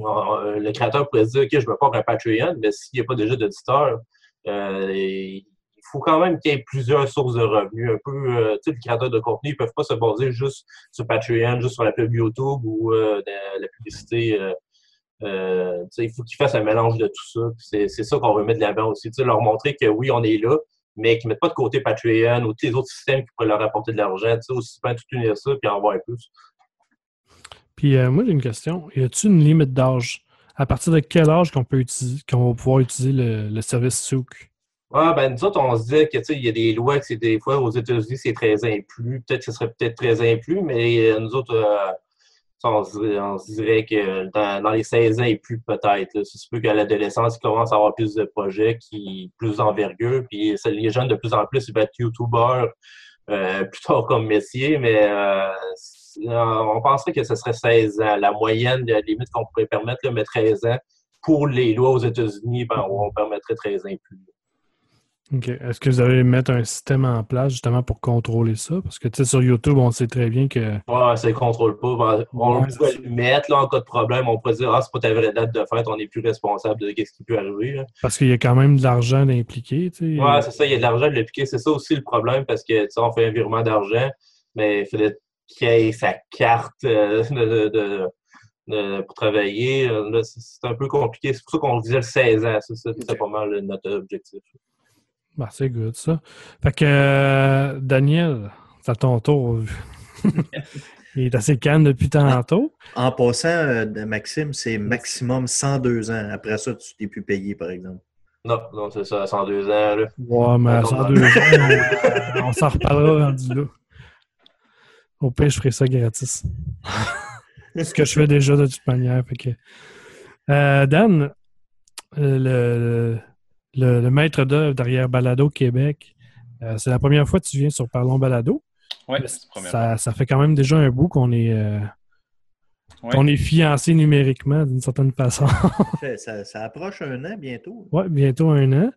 euh, le créateur pourrait dire, OK, je veux pas un Patreon, mais s'il n'y a pas déjà d'auditeur, euh, il faut quand même qu'il y ait plusieurs sources de revenus. Un peu, euh, tu sais, les créateurs de contenu, ils ne peuvent pas se baser juste sur Patreon, juste sur la pub YouTube ou la publicité. Il faut qu'ils fassent un mélange de tout ça. C'est ça qu'on veut mettre de l'avant aussi. leur montrer que oui, on est là, mais qu'ils ne mettent pas de côté Patreon ou tous les autres systèmes qui pourraient leur apporter de l'argent. Aussi tout unir ça puis en voir plus. Puis euh, moi, j'ai une question. Y a-t-il une limite d'âge? À partir de quel âge qu'on peut utiliser, qu'on va pouvoir utiliser le, service Souk? Ah, ben, nous autres, on se dit que, il y a des lois que c'est des fois aux États-Unis, c'est 13 ans et plus. Peut-être que ce serait peut-être 13 ans et plus, mais euh, nous autres, euh, on, se, dirait que dans, les 16 ans et plus, peut-être. C'est se peut qu'à l'adolescence, ils commencent à avoir plus de projets, qui plus d'envergure. Puis les jeunes, de plus en plus, ils vont être YouTubeurs plus tard comme métier, mais euh, on penserait que ce serait 16 ans. La moyenne, la limite qu'on pourrait permettre, mais 13 ans. Pour les lois aux États-Unis, ben, on permettrait 13 ans et plus. Est-ce que vous allez mettre un système en place justement pour contrôler ça? Parce que tu sais, sur YouTube, on sait très bien que. Ouais, ça ne contrôle pas. Ben, on pourrait le mettre là, en cas de problème. On pourrait dire Ah, c'est pas ta vraie date de fête, on n'est plus responsable de ce qui peut arriver. Parce qu'il y a quand même de l'argent sais. Ouais, c'est ça, il y a de l'argent d'impliquer. C'est ça aussi le problème parce que tu sais, on fait un virement d'argent, mais il fallait qui ait sa carte euh, de, pour travailler. C'est un peu compliqué. C'est pour ça qu'on disait le 16 ans. C'est pas mal notre objectif. Bah, c'est good, ça. Fait que, euh, Daniel, c'est à ton tour. Il est assez calme depuis tantôt. En passant, euh, de Maxime, c'est maximum 102 ans. Après ça, tu t'es plus payé, par exemple. Non, non, c'est ça, 102 ans. Là. Ouais, mais à Non, 102 ans, on, on s'en reparlera rendu là. Au pire, je ferai ça gratis. Ce que je fais déjà de toute manière. fait que- Euh, Dan, le, le, le maître d'œuvre derrière Balado Québec, euh, c'est la première fois que tu viens sur Parlons Balado. Oui, Mais c'est la première Ça, ça fait quand même déjà un bout qu'on est, euh, Ouais. qu'on est fiancé numériquement d'une certaine façon. Ça, approche un an bientôt. Oui, bientôt un an.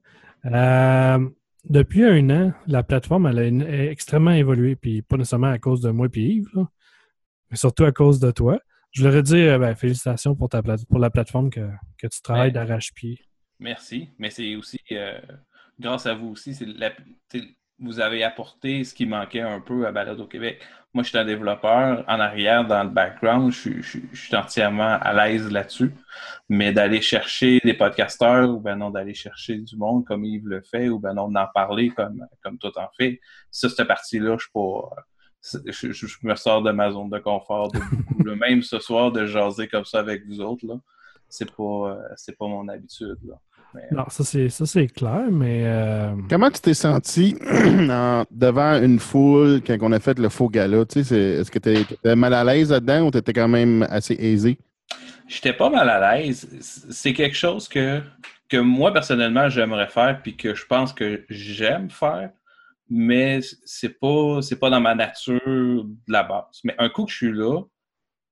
Euh, depuis un an, la plateforme elle a une- est extrêmement évolué, puis pas nécessairement à cause de moi et Yves, là, mais surtout à cause de toi. Je leur ai dit euh, ben, félicitations pour, ta plate- pour la plateforme que, que tu travailles Ouais. d'arrache-pied. Merci, mais c'est aussi euh, grâce à vous aussi, vous avez apporté ce qui manquait un peu à Balado Québec. Moi, je suis un développeur en arrière, dans le background, je, suis- entièrement à l'aise là-dessus. Mais d'aller chercher des podcasteurs ou ben non, d'aller chercher du monde comme Yves le fait, ou ben non, d'en parler comme, comme toi t'en fais, ça, cette partie-là, je Je, me sors de ma zone de confort. de. Même ce soir, de jaser comme ça avec vous autres, là, c'est pas, euh, c'est pas mon habitude. Là. Mais, Non, ça c'est ça c'est clair, mais euh, Comment tu t'es senti en- devant une foule quand on a fait le faux gala? Tu sais, Est-ce que tu étais mal à l'aise là-dedans ou tu étais quand même assez aisé? J'étais pas mal à l'aise. C'est quelque chose que, que moi, personnellement, j'aimerais faire puis que je pense que j'aime faire, mais c'est pas, c'est pas dans ma nature de la base. Mais un coup que je suis là,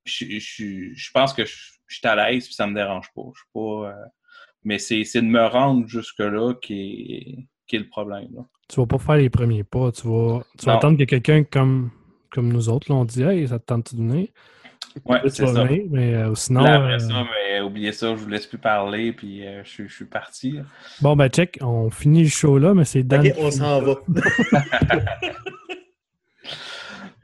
je, je, je pense que je, je suis à l'aise puis ça me dérange pas. Je suis pas euh, mais c'est c'est de me rendre jusque-là qui est, qui est le problème. là. tu vas pas faire les premiers pas. Tu vas, tu vas attendre que quelqu'un comme, comme nous autres, là, on dit Hey, ça te tente de venir? Ouais, c'est ça. venir, mais euh, sinon. Là, après euh, ça, mais oubliez ça, je vous laisse plus parler, puis euh, je, suis- je suis parti. là. Bon, ben, check, on finit le show là, mais c'est Dan. OK, on s'en va.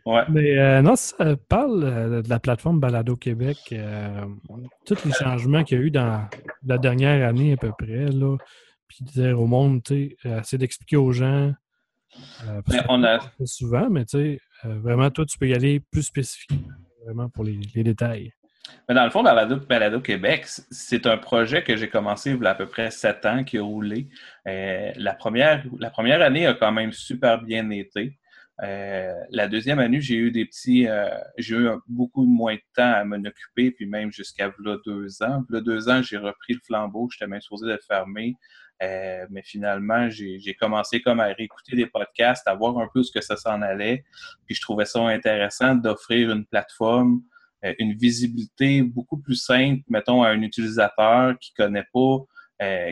Ouais. Mais euh, non, ça parle euh, de la plateforme Balado Québec. euh, tous les changements qu'il y a eu dans la dernière année à peu près, là. Puis dire au monde, tu sais, euh, essayer d'expliquer aux gens. Mais on a- souvent, mais tu sais, vraiment, toi, tu peux y aller plus spécifique, vraiment pour les, les détails. Mais dans le fond, Balado, Balado Québec, c'est un projet que j'ai commencé il y a à peu près sept ans, qui a roulé. Euh, la, première, la première année a quand même super bien été. Euh, la deuxième année, j'ai eu des petits, euh, j'ai eu beaucoup moins de temps à m'en occuper, puis même jusqu'à là, deux ans. Là, deux ans, j'ai repris le flambeau, j'étais même supposé de fermer. Euh, mais finalement, j'ai commencé comme à réécouter des podcasts, à voir un peu ce que ça s'en allait. Puis je trouvais ça intéressant d'offrir une plateforme une visibilité beaucoup plus simple, mettons, à un utilisateur qui connaît pas,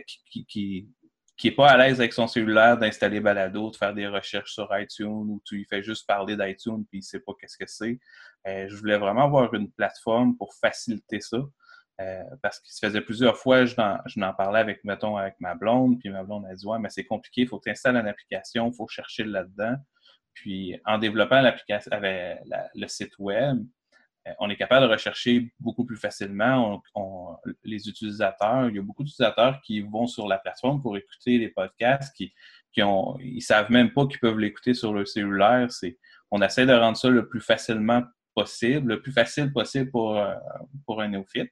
qui, qui, qui est pas à l'aise avec son cellulaire d'installer Balado, de faire des recherches sur iTunes ou tu lui fais juste parler d'iTunes puis il sait pas qu'est-ce que c'est. Euh, je voulais vraiment avoir une plateforme pour faciliter ça. Euh, parce qu'il se faisait plusieurs fois, je n'en, parlais avec, mettons, avec ma blonde, puis ma blonde a dit Ouais, mais c'est compliqué, il faut que tu installes une application, il faut chercher là-dedans. Puis en développant l'application avec le site web, on est capable de rechercher beaucoup plus facilement. Les utilisateurs, il y a beaucoup d'utilisateurs qui vont sur la plateforme pour écouter les podcasts, qui, qui ont, ils savent même pas qu'ils peuvent l'écouter sur leur cellulaire. C'est, on essaie de rendre ça le plus facilement possible, le plus facile possible pour, euh, pour un néophyte.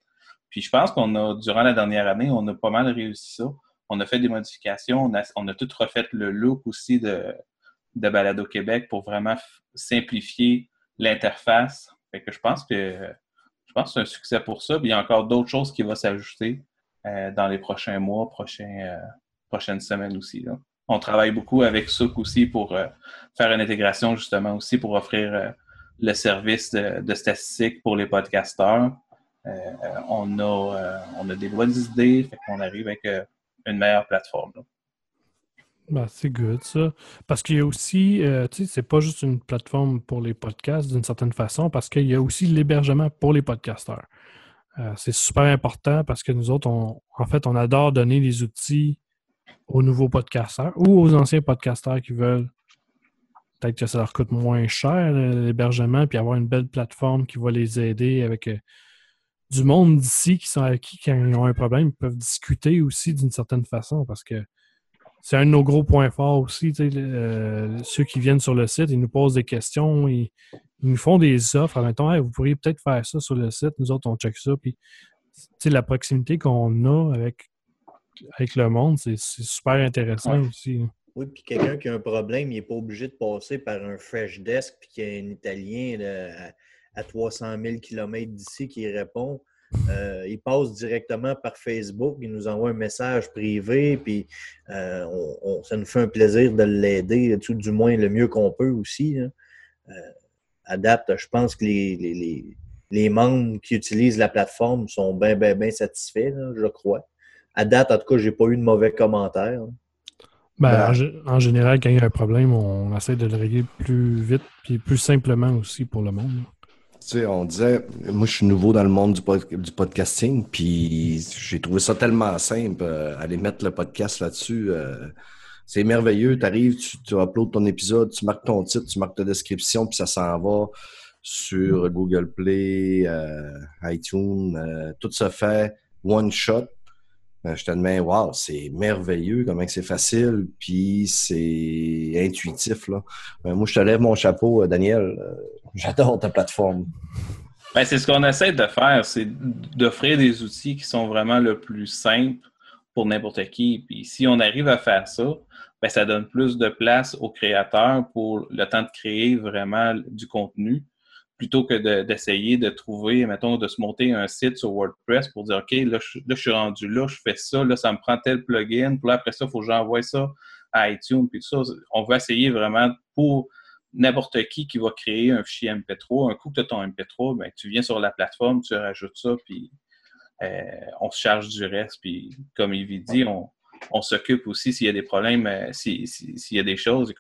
Puis je pense qu'on a, durant la dernière année, on a pas mal réussi ça. On a fait des modifications, on a, on a tout refait le look aussi de, de Balado Québec pour vraiment simplifier l'interface. Fait que je pense que je pense que c'est un succès pour ça. Puis il y a encore d'autres choses qui vont s'ajouter euh, dans les prochains mois, prochains, euh, prochaines semaines aussi. là. On travaille beaucoup avec Souk aussi pour euh, faire une intégration justement aussi pour offrir euh, le service de, de statistiques pour les podcasteurs. Euh, euh, on, a, on a des bonnes idées, fait qu'on arrive avec une meilleure plateforme. là. Ben, c'est good, ça. Parce qu'il y a aussi, euh, tu sais, c'est pas juste une plateforme pour les podcasts d'une certaine façon, parce qu'il y a aussi l'hébergement pour les podcasteurs. Euh, c'est super important parce que nous autres, on, en fait, on adore donner les outils aux nouveaux podcasteurs ou aux anciens podcasteurs qui veulent peut-être que ça leur coûte moins cher euh, l'hébergement, puis avoir une belle plateforme qui va les aider avec du monde d'ici qui sont qui, ils ont un problème, ils peuvent discuter aussi d'une certaine façon parce que c'est un de nos gros points forts aussi. Euh, ceux qui viennent sur le site, ils nous posent des questions, ils, nous font des offres en même vous pourriez peut-être faire ça sur le site, nous autres, on check ça. Puis, la proximité qu'on a avec, avec le monde, c'est super intéressant aussi. Oui, puis quelqu'un qui a un problème, il n'est pas obligé de passer par un fresh desk, puis qu'il y a un Italien à, à 300 000 km d'ici qui répond. Euh, il passe directement par Facebook, il nous envoie un message privé, puis euh, ça nous fait un plaisir de l'aider, tout du moins le mieux qu'on peut aussi. Euh, adapte, je pense que les, membres qui utilisent la plateforme sont bien, bien, bien satisfaits, je crois. À date, en tout cas, je n'ai pas eu de mauvais commentaires. Ben, en, général, quand il y a un problème, on essaie de le régler plus vite et plus simplement aussi pour le monde. Tu sais, on disait, moi, je suis nouveau dans le monde du, du podcasting, puis j'ai trouvé ça tellement simple, euh, aller mettre le podcast là-dessus. Euh, c'est merveilleux. Tu arrives, tu, uploads ton épisode, tu marques ton titre, tu marques ta description, puis ça s'en va sur Google Play, euh, iTunes. tout se fait one shot. je te demande, wow, c'est merveilleux, comment c'est facile, puis c'est intuitif. Là. moi, je te lève mon chapeau, Daniel. J'adore ta plateforme. Ben, c'est ce qu'on essaie de faire, c'est d'offrir des outils qui sont vraiment le plus simples pour n'importe qui. Puis si on arrive à faire ça, ben, ça donne plus de place aux créateurs pour le temps de créer vraiment du contenu plutôt que d'essayer de, trouver, mettons, de se monter un site sur WordPress pour dire, OK, là je, là, je suis rendu là, je fais ça, là, ça me prend tel plugin, puis là, après ça, il faut que j'envoie ça à iTunes, puis tout ça. On va essayer vraiment pour n'importe qui qui va créer un fichier MP3, un coup que tu as ton MP3, ben, tu viens sur la plateforme, tu rajoutes ça, puis euh, on se charge du reste. Puis, comme il dit, on, s'occupe aussi s'il y a des problèmes, euh, s'il y a des choses.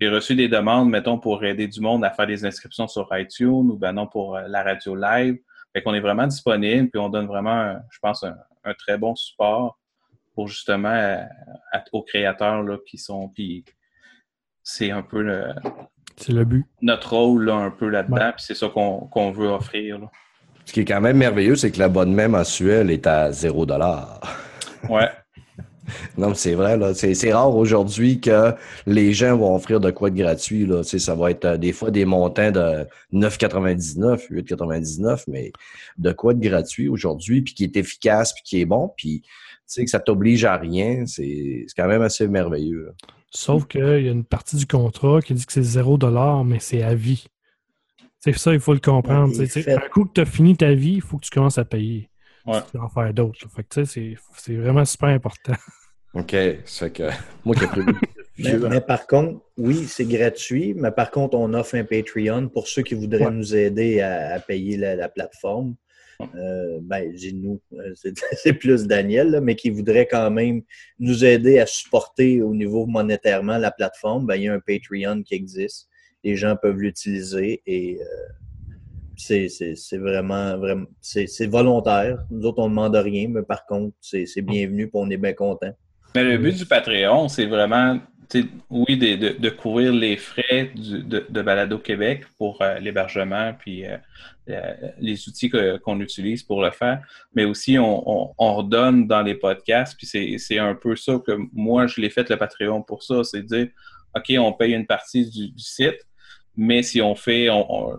j'ai reçu des demandes, mettons, pour aider du monde à faire des inscriptions sur iTunes ou ben non pour euh, la radio live. Fait qu'on est vraiment disponible, puis on donne vraiment, je pense, un, très bon support pour justement aux créateurs là, qui sont. C'est un peu le, le but. notre rôle là, un peu là-dedans, puis c'est ça qu'on veut offrir. Ce qui est quand même merveilleux, c'est que l'abonnement mensuel est à 0 Ouais. non, c'est vrai, là. C'est rare aujourd'hui que les gens vont offrir de quoi de gratuit. Là. ça va être euh, des fois des montants de 9,99, 8,99, mais de quoi de gratuit aujourd'hui, puis qui est efficace, puis qui est bon, puis que ça t'oblige à rien, c'est quand même assez merveilleux. Sauf qu'il y a une partie du contrat qui dit que c'est 0 mais c'est à vie. C'est ça, il faut le comprendre. un coup que tu as fini ta vie, il faut que tu commences à payer. Ouais. tu vas en faire d'autres. c'est vraiment super important. OK. C'est que moi qui ai pris mais, par contre, oui, c'est gratuit, mais par contre, on offre un Patreon pour ceux qui voudraient nous aider à, payer la plateforme. Euh, ben, j'ai nous, euh, c'est plus Daniel, mais qui voudrait quand même nous aider à supporter au niveau monétairement la plateforme, ben, il y a un Patreon qui existe. Les gens peuvent l'utiliser et euh, c'est vraiment, vraiment c'est volontaire. Nous autres, on ne demande rien, mais par contre, c'est bienvenu et on est bien content. Mais le but du Patreon, c'est vraiment oui, de, couvrir les frais de, de, Balado Québec pour euh, l'hébergement puis euh, euh, les outils qu'on utilise pour le faire, mais aussi on, on, redonne dans les podcasts, puis c'est un peu ça que moi, je l'ai fait le Patreon pour ça, c'est dire, OK, on paye une partie du, site, mais si on fait,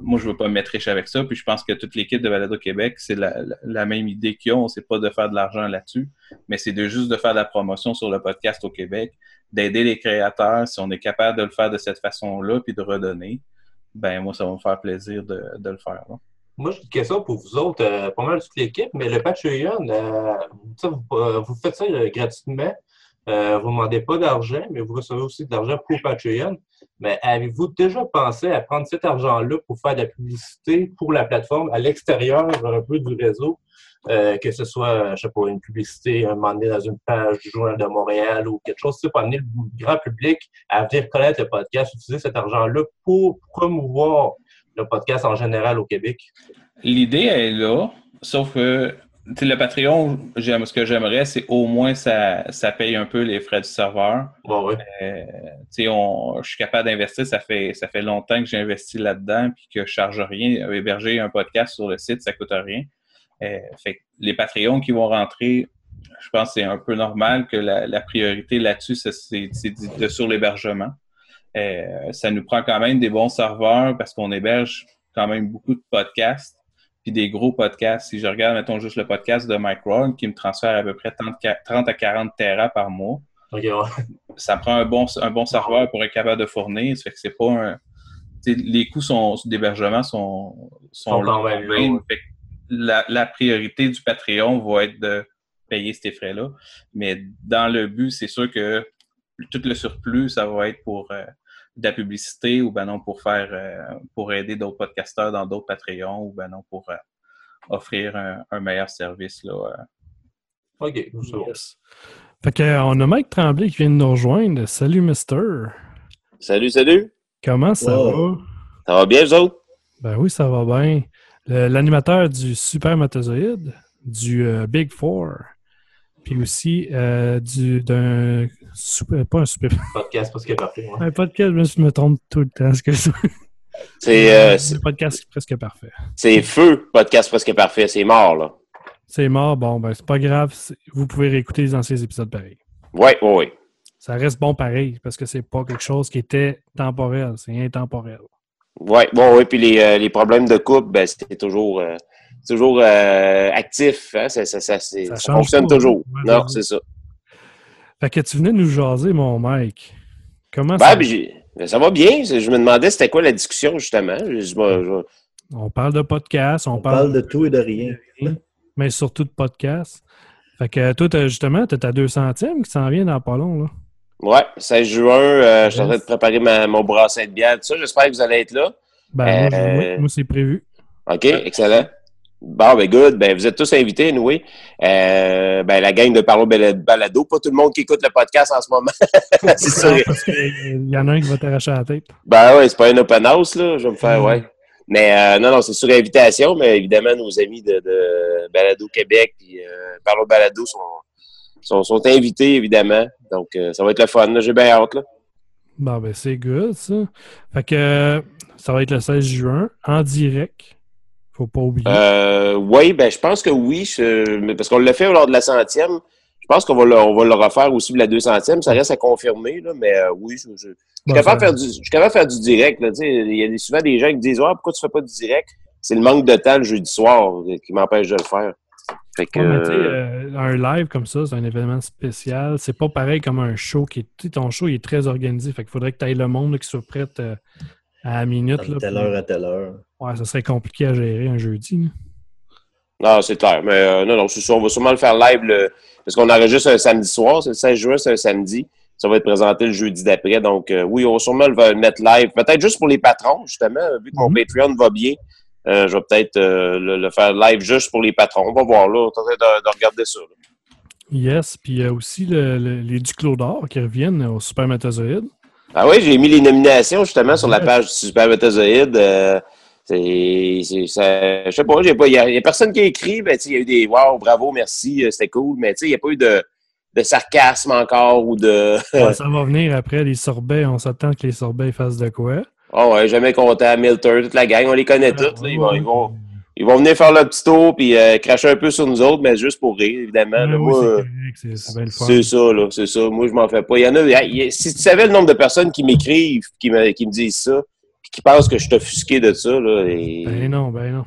moi, je veux pas me mettre riche avec ça, puis je pense que toute l'équipe de Balado Québec, c'est la, la, même idée qu'ils ont, c'est pas de faire de l'argent là-dessus, mais c'est de juste de faire de la promotion sur le podcast au Québec, d'aider les créateurs, si on est capable de le faire de cette façon-là, puis de redonner, ben moi, ça va me faire plaisir de, le faire. Moi, j'ai une question pour vous autres, euh, pas mal toute l'équipe, mais le Patreon, euh, euh, vous, faites ça gratuitement. vous ne demandez pas d'argent, mais vous recevez aussi de l'argent pour Patreon. Mais avez-vous déjà pensé à prendre cet argent-là pour faire de la publicité pour la plateforme à l'extérieur un peu du réseau? Euh, que ce soit, je sais pas, une publicité, un moment donné dans une page du Journal de Montréal ou quelque chose, pour amener le grand public à venir connaître le podcast, utiliser cet argent-là pour promouvoir le podcast en général au Québec? L'idée est là, sauf que le Patreon, ce que j'aimerais, c'est au moins ça, ça paye un peu les frais du serveur. Bon, euh, je suis capable d'investir, ça fait, ça fait longtemps que j'ai investi là-dedans puis que je charge rien. Héberger un podcast sur le site, ça coûte rien. Euh, fait les Patreons qui vont rentrer je pense que c'est un peu normal que la, la priorité là-dessus, c'est de- sur l'hébergement. Euh, ça nous prend quand même des bons serveurs parce qu'on héberge quand même beaucoup de podcasts, puis des gros podcasts. Si je regarde, mettons juste le podcast de Mike Roll, qui me transfère à peu près 30, 30 à 40 terras par mois, ouais. ça prend un bon, un bon serveur pour être capable de fournir. Ça fait que c'est pas un. Les coûts sont- d'hébergement sont, sont, Sont quand là même là, même. ouais. Fait que la, la priorité du Patreon va être de payer ces frais-là. Mais dans le but, c'est sûr que tout le surplus, ça va être pour euh, de la publicité ou ben non pour faire euh, pour aider d'autres podcasteurs dans d'autres Patreons ou ben non pour euh, offrir un, un meilleur service là, euh, Ok. Yes. Fait que, on a Mike Tremblay qui vient de nous rejoindre. Salut, Mister. Salut, salut. Comment ça Wow. va? Ça va bien, vous autres? Ben oui, ça va bien. Le- L'animateur du Super Motozoïde, du euh, Big Four, puis aussi euh, du d'un super, pas un super, Podcast presque parfait. ouais. un podcast, je me, je me trompe tout le temps. excuse-moi. C'est euh, c'est- un podcast presque parfait. c'est feu, podcast presque parfait. C'est mort, là. C'est mort, bon, ben c'est pas grave. Vous pouvez réécouter les anciens épisodes pareil. Ouais, ouais, ouais. Ça reste bon pareil, parce que c'est pas quelque chose qui était temporel, c'est intemporel. Ouais, bon, ouais. Puis les, euh, les problèmes de couple, ben, c'est toujours, euh, toujours euh, actif. Hein? Ça, ça, ça, Ça fonctionne pas, toujours. ouais, non, ouais. c'est ça. Fait que tu venais nous jaser, mon Mike. Comment Ben, ça ben, j'ai- ben, ça va bien. Je me demandais c'était quoi la discussion, justement. Je, je vais- je vais- On parle de podcast, on, On parle de tout et de rien. mais surtout de podcast. Fait que toi, justement, tu as ta 200e qui s'en vient dans pas long. Là. Ouais, 16 juin, euh, je suis en train de préparer ma- mon brasset de bière, tout ça. J'espère que vous allez être là. Ben, moi, Euh, moi, moi, c'est prévu. OK, excellent. Bon, ben good. Ben, vous êtes tous invités, oui. Euh, ben, la gang de Parlo Balado. Pas tout le monde qui écoute le podcast en ce moment. c'est. Non, parce qu'il y en a un qui va t'arracher la tête. Ben ouais, c'est pas un open house, là. Je vais me faire, ouais. Mais euh, non, non, c'est sur invitation, mais évidemment, nos amis de, de Balado Québec puis euh, Parlo Balado sont, sont, sont invités, évidemment. Donc, euh, ça va être le fun. J'ai bien hâte, là. Bon, ben, c'est good, ça. Fait que euh, ça va être le 16 juin, en direct. Faut pas oublier. Euh, oui, ben, je pense que oui, je- parce qu'on l'a fait lors de la centième. Je pense qu'on va le, on va le refaire aussi pour la deux centième. Ça reste à confirmer, là, mais euh, oui, je, je- je suis Bon, capable de ça- faire du, je suis capable de faire du direct. Il y a souvent des gens qui disent Ah, pourquoi tu fais pas du direct? C'est le manque de temps le jeudi soir qui m'empêche de le faire. Fait que, Ouais, euh, euh, un live comme ça, c'est un événement spécial. C'est pas pareil comme un show qui est. Ton show il est très organisé. Fait qu'il faudrait que tu aies le monde là, qui soit prêt euh, à la minute. De Là, telle heure à telle heure. Ouais, ça serait compliqué à gérer un jeudi. là. non, c'est clair. Mais euh, non, non, c'est sûr, on va sûrement le faire live le, parce qu'on enregistre un samedi soir. C'est le 16 juin, c'est un samedi. Ça va être présenté le jeudi d'après. Donc, euh, oui, on va sûrement le mettre live. Peut-être juste pour les patrons, justement, vu que mon Mhm. Patreon va bien. Euh, je vais peut-être euh, le, le faire live juste pour les patrons. On va voir, là. On est en train de, de regarder ça. là. Yes, puis il y a aussi le- le- les Duclos d'or qui reviennent au Super Metazoïde. Ah oui, j'ai mis les nominations justement sur la page du Super Métazoïde. Euh, c'est, c'est, ça- je sais pas, j'ai pas, il y, a personne qui a écrit, ben, il y a eu des wow, bravo, merci, euh, c'était cool, mais il n'y a pas eu de, de sarcasme encore ou de. Ouais, ça va venir après les sorbets. On s'attend que les sorbets fassent de quoi. Oh ouais, jamais content, Milter, toute la gang, on les connaît toutes. là. ils, vont, ils, vont, ils vont venir faire le petit tour puis euh, cracher un peu sur nous autres, mais juste pour rire, évidemment. Là. Moi, c'est ça, là, c'est ça. Moi, je m'en fais pas. Il y en a, il si tu savais le nombre de personnes qui m'écrivent, qui me, qui me disent ça, puis qui pensent que je suis offusqué de ça, là, et, Ben non, ben non.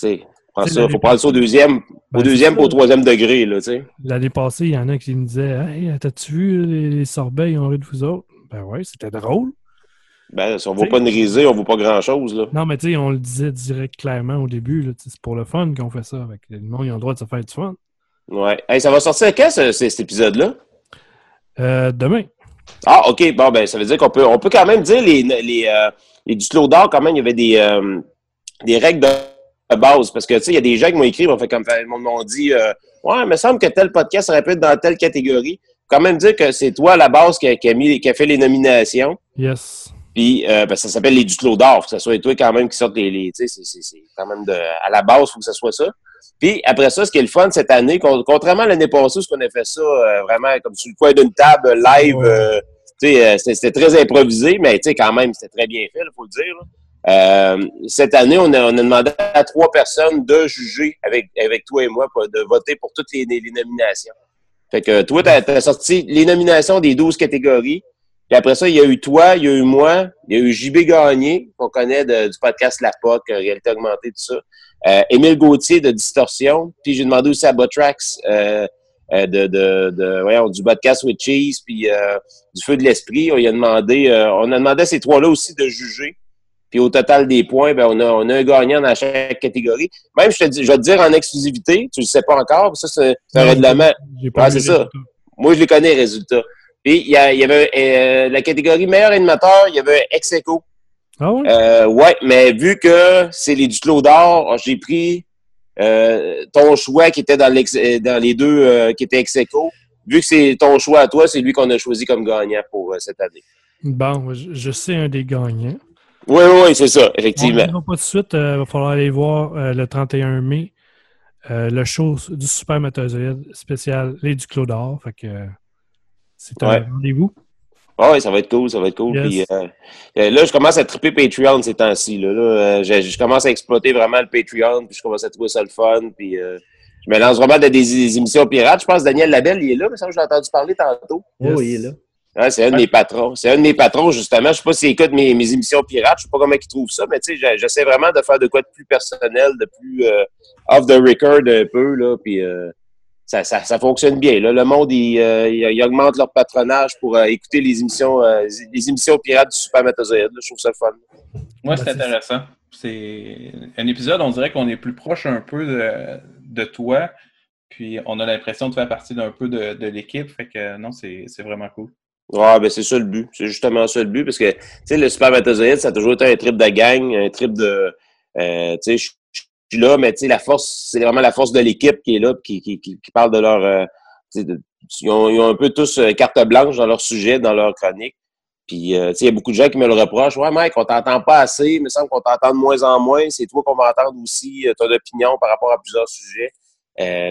tu prends ça, faut prendre ça au deuxième, Ben, au deuxième pour au troisième degré, là, tu sais. L'année passée, il y en a qui me disaient Hey, t'as-tu vu les, les sorbets, ils ont ri de vous autres? Ben ouais, c'était drôle. Ben, si on ne vaut pas une risée, on ne vaut pas grand-chose, là. Non, mais tu sais, on le disait direct clairement au début. C'est pour le fun qu'on fait ça. Avec le monde, ils ont le droit de se faire du fun. Ouais. Hey, ça va sortir quand, ce- ce- cet épisode-là? Euh, demain. Ah, OK. Bon, ben, ça veut dire qu'on peut, on peut quand même dire les, les, euh, les Duclos d'or, quand même, il y avait des, euh, des règles de base. Parce que, tu sais, il y a des gens qui m'ont écrit, m'ont fait comme, m'ont dit, euh, ouais, il me semble que tel podcast aurait pu être dans telle catégorie. Faut quand même dire que c'est toi, à la base, qui qui a mis, qui a fait les nominations. Yes. Puis, euh, ben, ça s'appelle les Duclos d'or. Faut que ça soit toi, quand même, qui sortent les, les tu sais, c'est- c'est c'est quand même de, à la base, faut que ça soit ça. Puis après ça, ce qui est le fun cette année, con- contrairement à l'année passée, où on a fait ça euh, vraiment comme sur le coin d'une table live, euh, tu sais, euh, c'était très improvisé, mais tu sais, quand même, c'était très bien fait, il faut le dire. là. Euh, cette année, on a, on a demandé à trois personnes de juger avec, avec toi et moi, de voter pour toutes les, les- les nominations. Fait que toi, tu as, sorti les nominations des 12 catégories. Puis après ça, il y a eu toi, il y a eu moi, il y a eu JB Gagné, qu'on connaît de- du podcast La POC, euh, Réalité Augmentée, tout ça. Euh, Émile Gauthier de Distorsion. Puis j'ai demandé aussi à Botrax euh, de, de, de- voyons, du podcast with Cheese, puis euh, du Feu de l'Esprit. On, y a demandé, on a demandé à ces trois-là aussi de juger. Puis au total des points, ben, on, a, on a un gagnant dans chaque catégorie. Même, je, te dis, je vais te dire en exclusivité, tu ne le sais pas encore, ça, c'est un règlement. Ouais, c'est ça. Moi, je les connais, les résultats. Puis, il y, avait euh, la catégorie meilleur animateur, il y avait ex aequo. Ah ouais? Euh, ouais, mais vu que c'est les Duclos d'or, j'ai pris euh, ton choix qui était dans, les deux qui étaient ex aequo. Vu que c'est ton choix à toi, c'est lui qu'on a choisi comme gagnant pour cette année. Bon, je, je sais un des gagnants. Oui, oui, oui, c'est ça, On effectivement. ne pas tout de suite. Il va falloir aller voir le 31 mai euh, le show du Super Métazoïde spécial Les du Clos d'Or. Fait que euh, c'est un Ouais. rendez-vous. Ah oui, ça va être cool, ça va être cool. Yes. Puis, euh, euh, là, je commence à triper Patreon ces temps-ci. Là, Là, euh, je, je commence à exploiter vraiment le Patreon, puis je commence à trouver ça le fun. Puis, euh, je me lance vraiment dans des, des émissions pirates. Je pense que Daniel Labelle, il est là, mais ça, je l'ai entendu parler tantôt. Oh, il est là. Ouais, c'est un de mes patrons. C'est un de mes patrons, justement. Je sais pas s'il écoute mes, mes émissions pirates. Je sais pas comment il trouve ça, mais tu sais, j'essaie vraiment de faire de quoi de plus personnel, de plus euh, off the record un peu, là. Puis euh, ça, ça, ça fonctionne bien. Là. Le monde, il, euh, il, il augmente leur patronage pour euh, écouter les émissions, euh, les émissions pirates du Super Métazoïde. là. Je trouve ça fun. Moi, Ben, c'est intéressant. C'est un épisode, on dirait qu'on est plus proche un peu de, de toi, puis on a l'impression de faire partie d'un peu de, de l'équipe. Fait que non, c'est c'est vraiment cool. Ouais, ben c'est ça le but. C'est justement ça le but, parce que tu sais, le spermatozoïde, ça a toujours été un trip de gang, un trip de euh, tu sais, je suis là, mais tu sais, la force, c'est vraiment la force de l'équipe qui est là, puis qui, qui, qui, qui parle de leur euh, ils, ont, un peu tous euh, carte blanche dans leur sujet, dans leur chronique. Puis, euh, il y a beaucoup de gens qui me le reprochent. Ouais, mec, on t'entend pas assez. Il me semble qu'on t'entend de moins en moins. C'est toi qu'on va entendre aussi, euh, ton opinion par rapport à plusieurs sujets.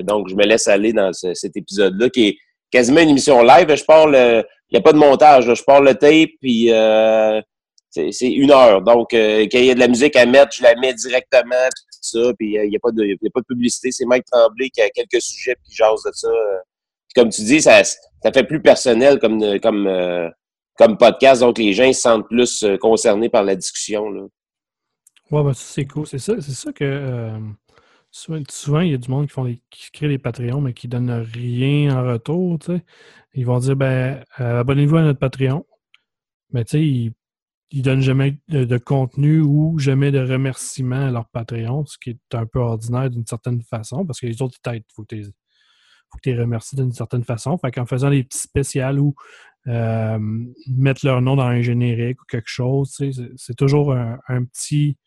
Donc, je me laisse aller dans ce- cet épisode-là qui est quasiment une émission live. Je parle, il n'y a pas de montage. là. Je parle le tape, puis euh, c'est une heure. Donc, euh, quand il y a de la musique à mettre, je la mets directement, puis ça. Puis, euh, il n'y a, pas de- publicité. C'est Mike Tremblay qui a quelques sujets, puis qui jase de ça. euh. Puis comme tu dis, ça, fait plus personnel comme, comme, euh, comme podcast. Donc, les gens se sentent plus euh, concernés par la discussion. Là. Ouais, ben c'est cool. C'est ça, c'est ça que euh, souvent, il y a du monde qui font des, qui des Patreons, mais qui donnent rien en retour. tu sais. Ils vont dire ben euh, abonnez-vous à notre Patreon. Mais tu sais, ils, ils donnent jamais de, de contenu ou jamais de remerciement à leur Patreon, ce qui est un peu ordinaire d'une certaine façon, parce que les autres, peut-être, il faut que tu les remercies d'une certaine façon. Fait qu'en faisant des petits spéciales ou euh, mettre leur nom dans un générique ou quelque chose, c'est- c'est toujours un, un petit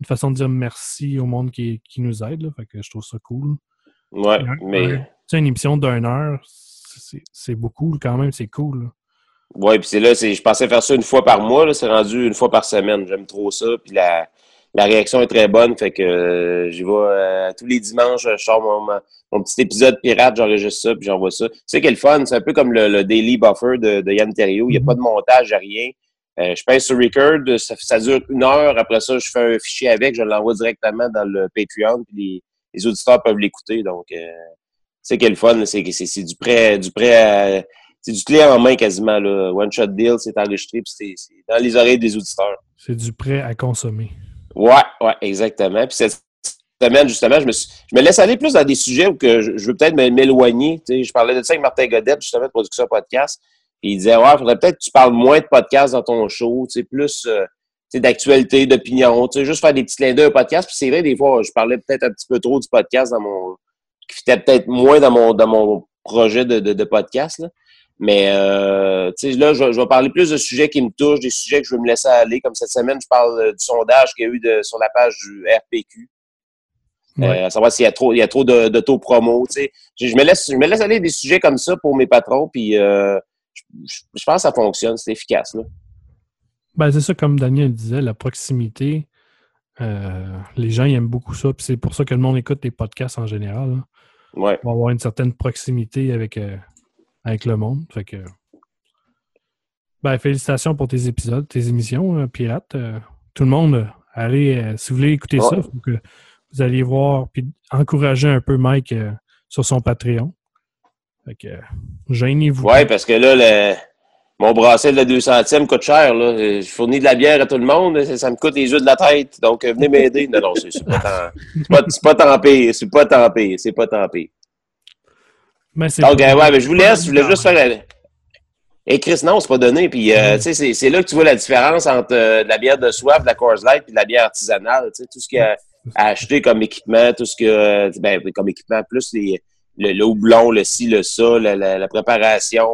une façon de dire merci au monde qui, qui nous aide. Là. Fait que je trouve ça cool. Ouais, mais. sais, une émission d'une heure, c'est c'est beaucoup quand même, c'est cool. là. Ouais, puis c'est là, c'est, je pensais faire ça une fois par mois, c'est rendu une fois par semaine. J'aime trop ça, puis la, la réaction est très bonne, fait que euh, j'y vais euh, tous les dimanches, je sors mon, petit épisode pirate, j'enregistre ça, puis j'envoie ça. Sais quel fun, c'est un peu comme le, le Daily Buffer de, de Yann Terriot, il n'y a pas de montage, il a rien. Euh, je pèse sur record, ça, ça dure une heure, après ça, je fais un fichier avec, je l'envoie directement dans le Patreon, puis les, les auditeurs peuvent l'écouter, donc euh, c'est quel fun, c'est, c'est, c'est du prêt, du prêt à- c'est du clé en main quasiment. Là. One shot deal, c'est enregistré, puis c'est, dans les oreilles des auditeurs. C'est du prêt à consommer. Ouais, ouais, exactement. Puis cette semaine, justement, je me, suis- je me laisse aller plus dans des sujets où que je, je veux peut-être m'éloigner. Tu sais, je parlais de ça avec Martin Godette, justement, de production podcast. Puis il disait, ouais, faudrait peut-être que tu parles moins de podcast dans ton show, plus euh, d'actualité, d'opinion, tu sais, juste faire des petits clins d'œil au podcast. Puis c'est vrai, des fois, je parlais peut-être un petit peu trop du podcast dans mon. qui fitait peut-être moins dans mon, dans mon projet de, de, de podcast. Là. Mais euh, là, je, je vais parler plus de sujets qui me touchent, des sujets que je veux me laisser aller. Comme cette semaine, je parle euh, du sondage qu'il y a eu de, sur la page du RPQ. Ouais. Euh, à savoir s'il y a trop, il y a trop de- tu sais. Je, je me laisse, je me laisse aller des sujets comme ça pour mes patrons, puis euh, je, pense que ça fonctionne, c'est efficace. Là. Ben, c'est ça, comme Daniel disait, la proximité. euh, les gens ils aiment beaucoup ça. Puis c'est pour ça que le monde écoute les podcasts en général. là. Ouais. On va avoir une certaine proximité avec, euh, avec le monde. Fait que. Ben, félicitations pour tes épisodes, tes émissions, euh, Pirates. Euh, tout le monde, allez, euh, si vous voulez écouter ça, il faut que vous alliez voir puis encourager un peu Mike euh, sur son Patreon. Fait que, gênez-vous. Ouais, parce que là, le, mon bracelet de la 200e coûte cher. Là. Je fournis de la bière à tout le monde. Ça, ça me coûte les yeux de la tête. Donc, venez m'aider. Non, non, c'est c'est pas tant c'est pas, c'est pas tant pire. C'est pas tant pire. C'est pas tant pire. Mais c'est Donc, euh, ouais, mais je vous laisse. Je voulais juste faire. la- Et Chris, non, c'est pas donné. Puis, euh, tu sais, c'est- c'est là que tu vois la différence entre euh, de la bière de soif, de la Coors Light, puis de la bière artisanale. Tu sais, tout ce qu'il y a à acheter comme équipement, tout ce que, ben, comme équipement, plus les, le, le houblon, le ci, le ça, la, la- la préparation.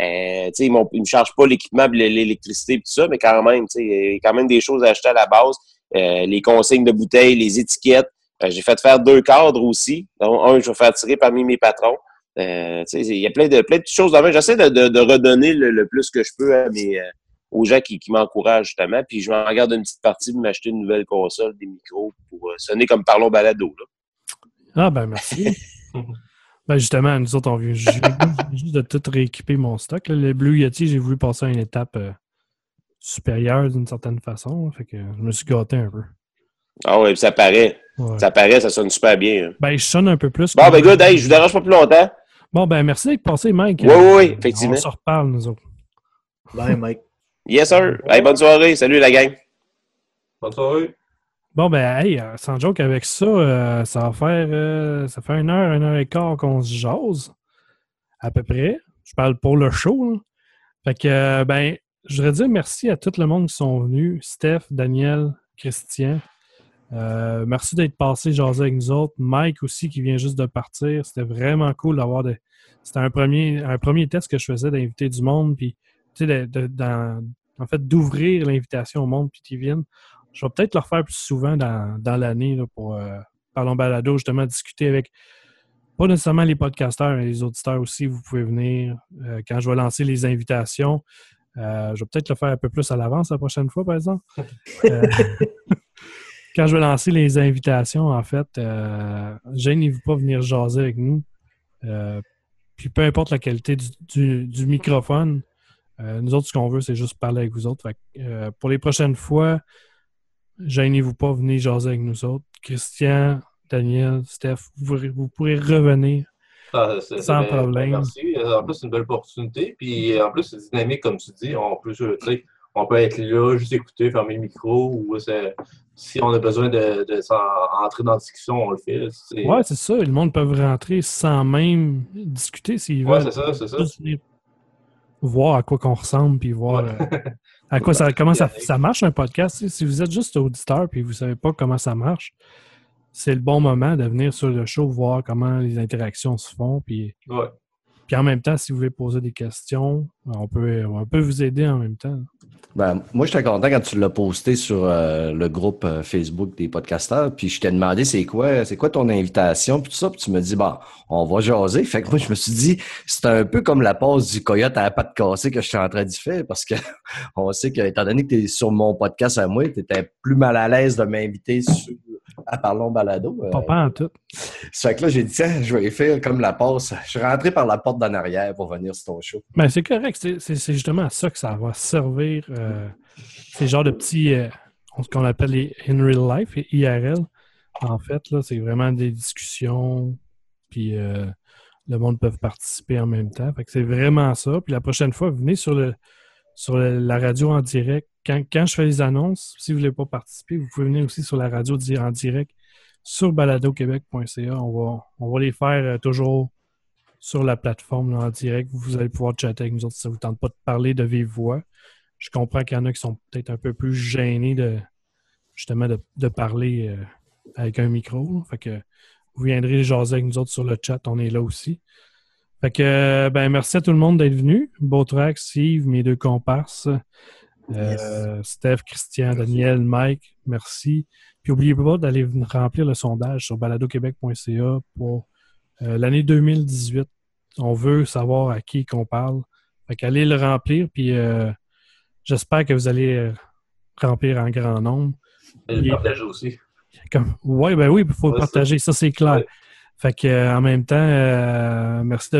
Euh, tu sais, ils, ils me chargent pas l'équipement, l'électricité, puis tout ça, mais quand même, tu sais, il y a quand même des choses à acheter à la base. Euh, les consignes de bouteilles, les étiquettes. Euh, J'ai fait faire deux cadres aussi, dont un je vais faire tirer parmi mes patrons. Euh, il y a plein de, plein de petites choses dans le J'essaie de, de, de redonner le, le plus que je peux à mes, euh, aux gens qui, qui m'encouragent, justement. Puis je m'en garde une petite partie pour m'acheter une nouvelle console, des micros, pour euh, sonner comme Parlons Balado. Là. Ah, ben merci. ben justement, nous autres, on vient ju- juste de tout rééquiper mon stock. là. Le Blue Yeti, j'ai voulu passer à une étape euh, supérieure d'une certaine façon. là. Fait que je me suis gâté un peu. Ah ouais, puis ça paraît. Ouais. Ça paraît, ça sonne super bien. hein. Ben, je sonne un peu plus. Bon, ben good, hey, je vous dérange pas plus longtemps. Bon, ben merci d'être passé, Mike. Oui, oui, oui, Euh, effectivement. On se reparle, nous autres. Bye, Mike. Yes, sir. Hey, bonne soirée. Salut, la gang. Bonne soirée. Bon, ben, hey, euh, sans joke, avec ça, euh, ça va faire. euh, ça fait une heure, une heure et quart qu'on se jase. À peu près. Je parle pour le show. là. Fait que, euh, ben, je voudrais dire merci à tout le monde qui sont venus. Steph, Daniel, Christian. Euh, merci d'être passé jaser avec nous autres. Mike aussi qui vient juste de partir. C'était vraiment cool d'avoir des. C'était un premier, un premier test que je faisais d'inviter du monde. Puis, tu sais, de- de- dans- en fait, d'ouvrir l'invitation au monde puis qu'ils viennent. Je vais peut-être le refaire plus souvent dans, dans l'année pour euh, Parlons Balado, justement, discuter avec pas nécessairement les podcasteurs, mais les auditeurs aussi. Vous pouvez venir. Euh, quand je vais lancer les invitations, euh, je vais peut-être le faire un peu plus à l'avance la prochaine fois, par exemple. Quand je vais lancer les invitations, en fait, euh, gênez-vous pas venir jaser avec nous. Euh, puis peu importe la qualité du, du- du microphone, euh, nous autres, ce qu'on veut, c'est juste parler avec vous autres. Fait que, euh, pour les prochaines fois, gênez-vous pas, venez jaser avec nous autres. Christian, Daniel, Steph, vous, pourrez- vous pourrez revenir. Ah, Sans problème. merci. En plus, c'est une belle opportunité. Puis en plus, c'est dynamique, comme tu dis. On peut, on peut être là, juste écouter, fermer le micro. Ou c'est- si on a besoin de, de entrer dans la discussion, on le fait. Ouais, c'est ça. Le monde peut rentrer sans même discuter s'ils Ouais, veulent. c'est ça, c'est ça. Voir à quoi qu'on ressemble, puis voir Ouais. euh, à quoi ça, comment ça, ça marche un podcast. Si vous êtes juste auditeur puis vous savez pas comment ça marche, c'est le bon moment de venir sur le show, voir comment les interactions se font. Puis, Ouais. Puis en même temps, si vous voulez poser des questions, on peut, on peut vous aider en même temps. Ben, moi, j'étais content quand tu l'as posté sur euh, le groupe euh, Facebook des podcasteurs. Puis je t'ai demandé c'est quoi, c'est quoi ton invitation, puis tout ça. Puis tu me dis, bon, on va jaser. Fait que moi, je me suis dit, c'est un peu comme la pause du coyote à la patte cassée que je suis en train d'y faire parce que on sait que, étant donné que tu es sur mon podcast à moi, tu étais plus mal à l'aise de m'inviter à Parlons Balado. Euh, Pas pas en tout. fait que là, j'ai dit, tiens, je vais y faire comme la passe. Je suis rentré par la porte d'en arrière pour venir sur ton show. Ben, c'est correct. C'est- justement à ça que ça va servir. euh, c'est le genre de petits, euh, ce qu'on appelle les in real life, les IRL. En fait, là, c'est vraiment des discussions, puis euh, le monde peut participer en même temps. Fait que c'est vraiment ça. Puis la prochaine fois, venez sur le sur la radio en direct. Quand, je fais les annonces, si vous ne voulez pas participer, vous pouvez venir aussi sur la radio di- en direct sur baladoquebec.ca. On va, on va les faire euh, toujours sur la plateforme en direct. Vous allez pouvoir chatter avec nous autres si ça ne vous tente pas de parler de vive voix. Je comprends qu'il y en a qui sont peut-être un peu plus gênés de parler euh, avec un micro. Fait que vous viendrez jaser avec nous autres sur le chat, on est là aussi. Fait que ben merci à tout le monde d'être venu. Beau track, Steve, mes deux comparses. Euh, Steph, Christian, Daniel, Mike, merci. Puis n'oubliez pas d'aller remplir le sondage sur baladoquebec.ca pour euh, l'année 2018. On veut savoir à qui qu'on parle. Fait qu'allez le remplir, puis euh, j'espère que vous allez remplir en grand nombre. Et le partager aussi. Comme, ouais, ben oui, il faut Ouais, partager, ça c'est clair. Ouais. Fait que en même temps, euh, merci de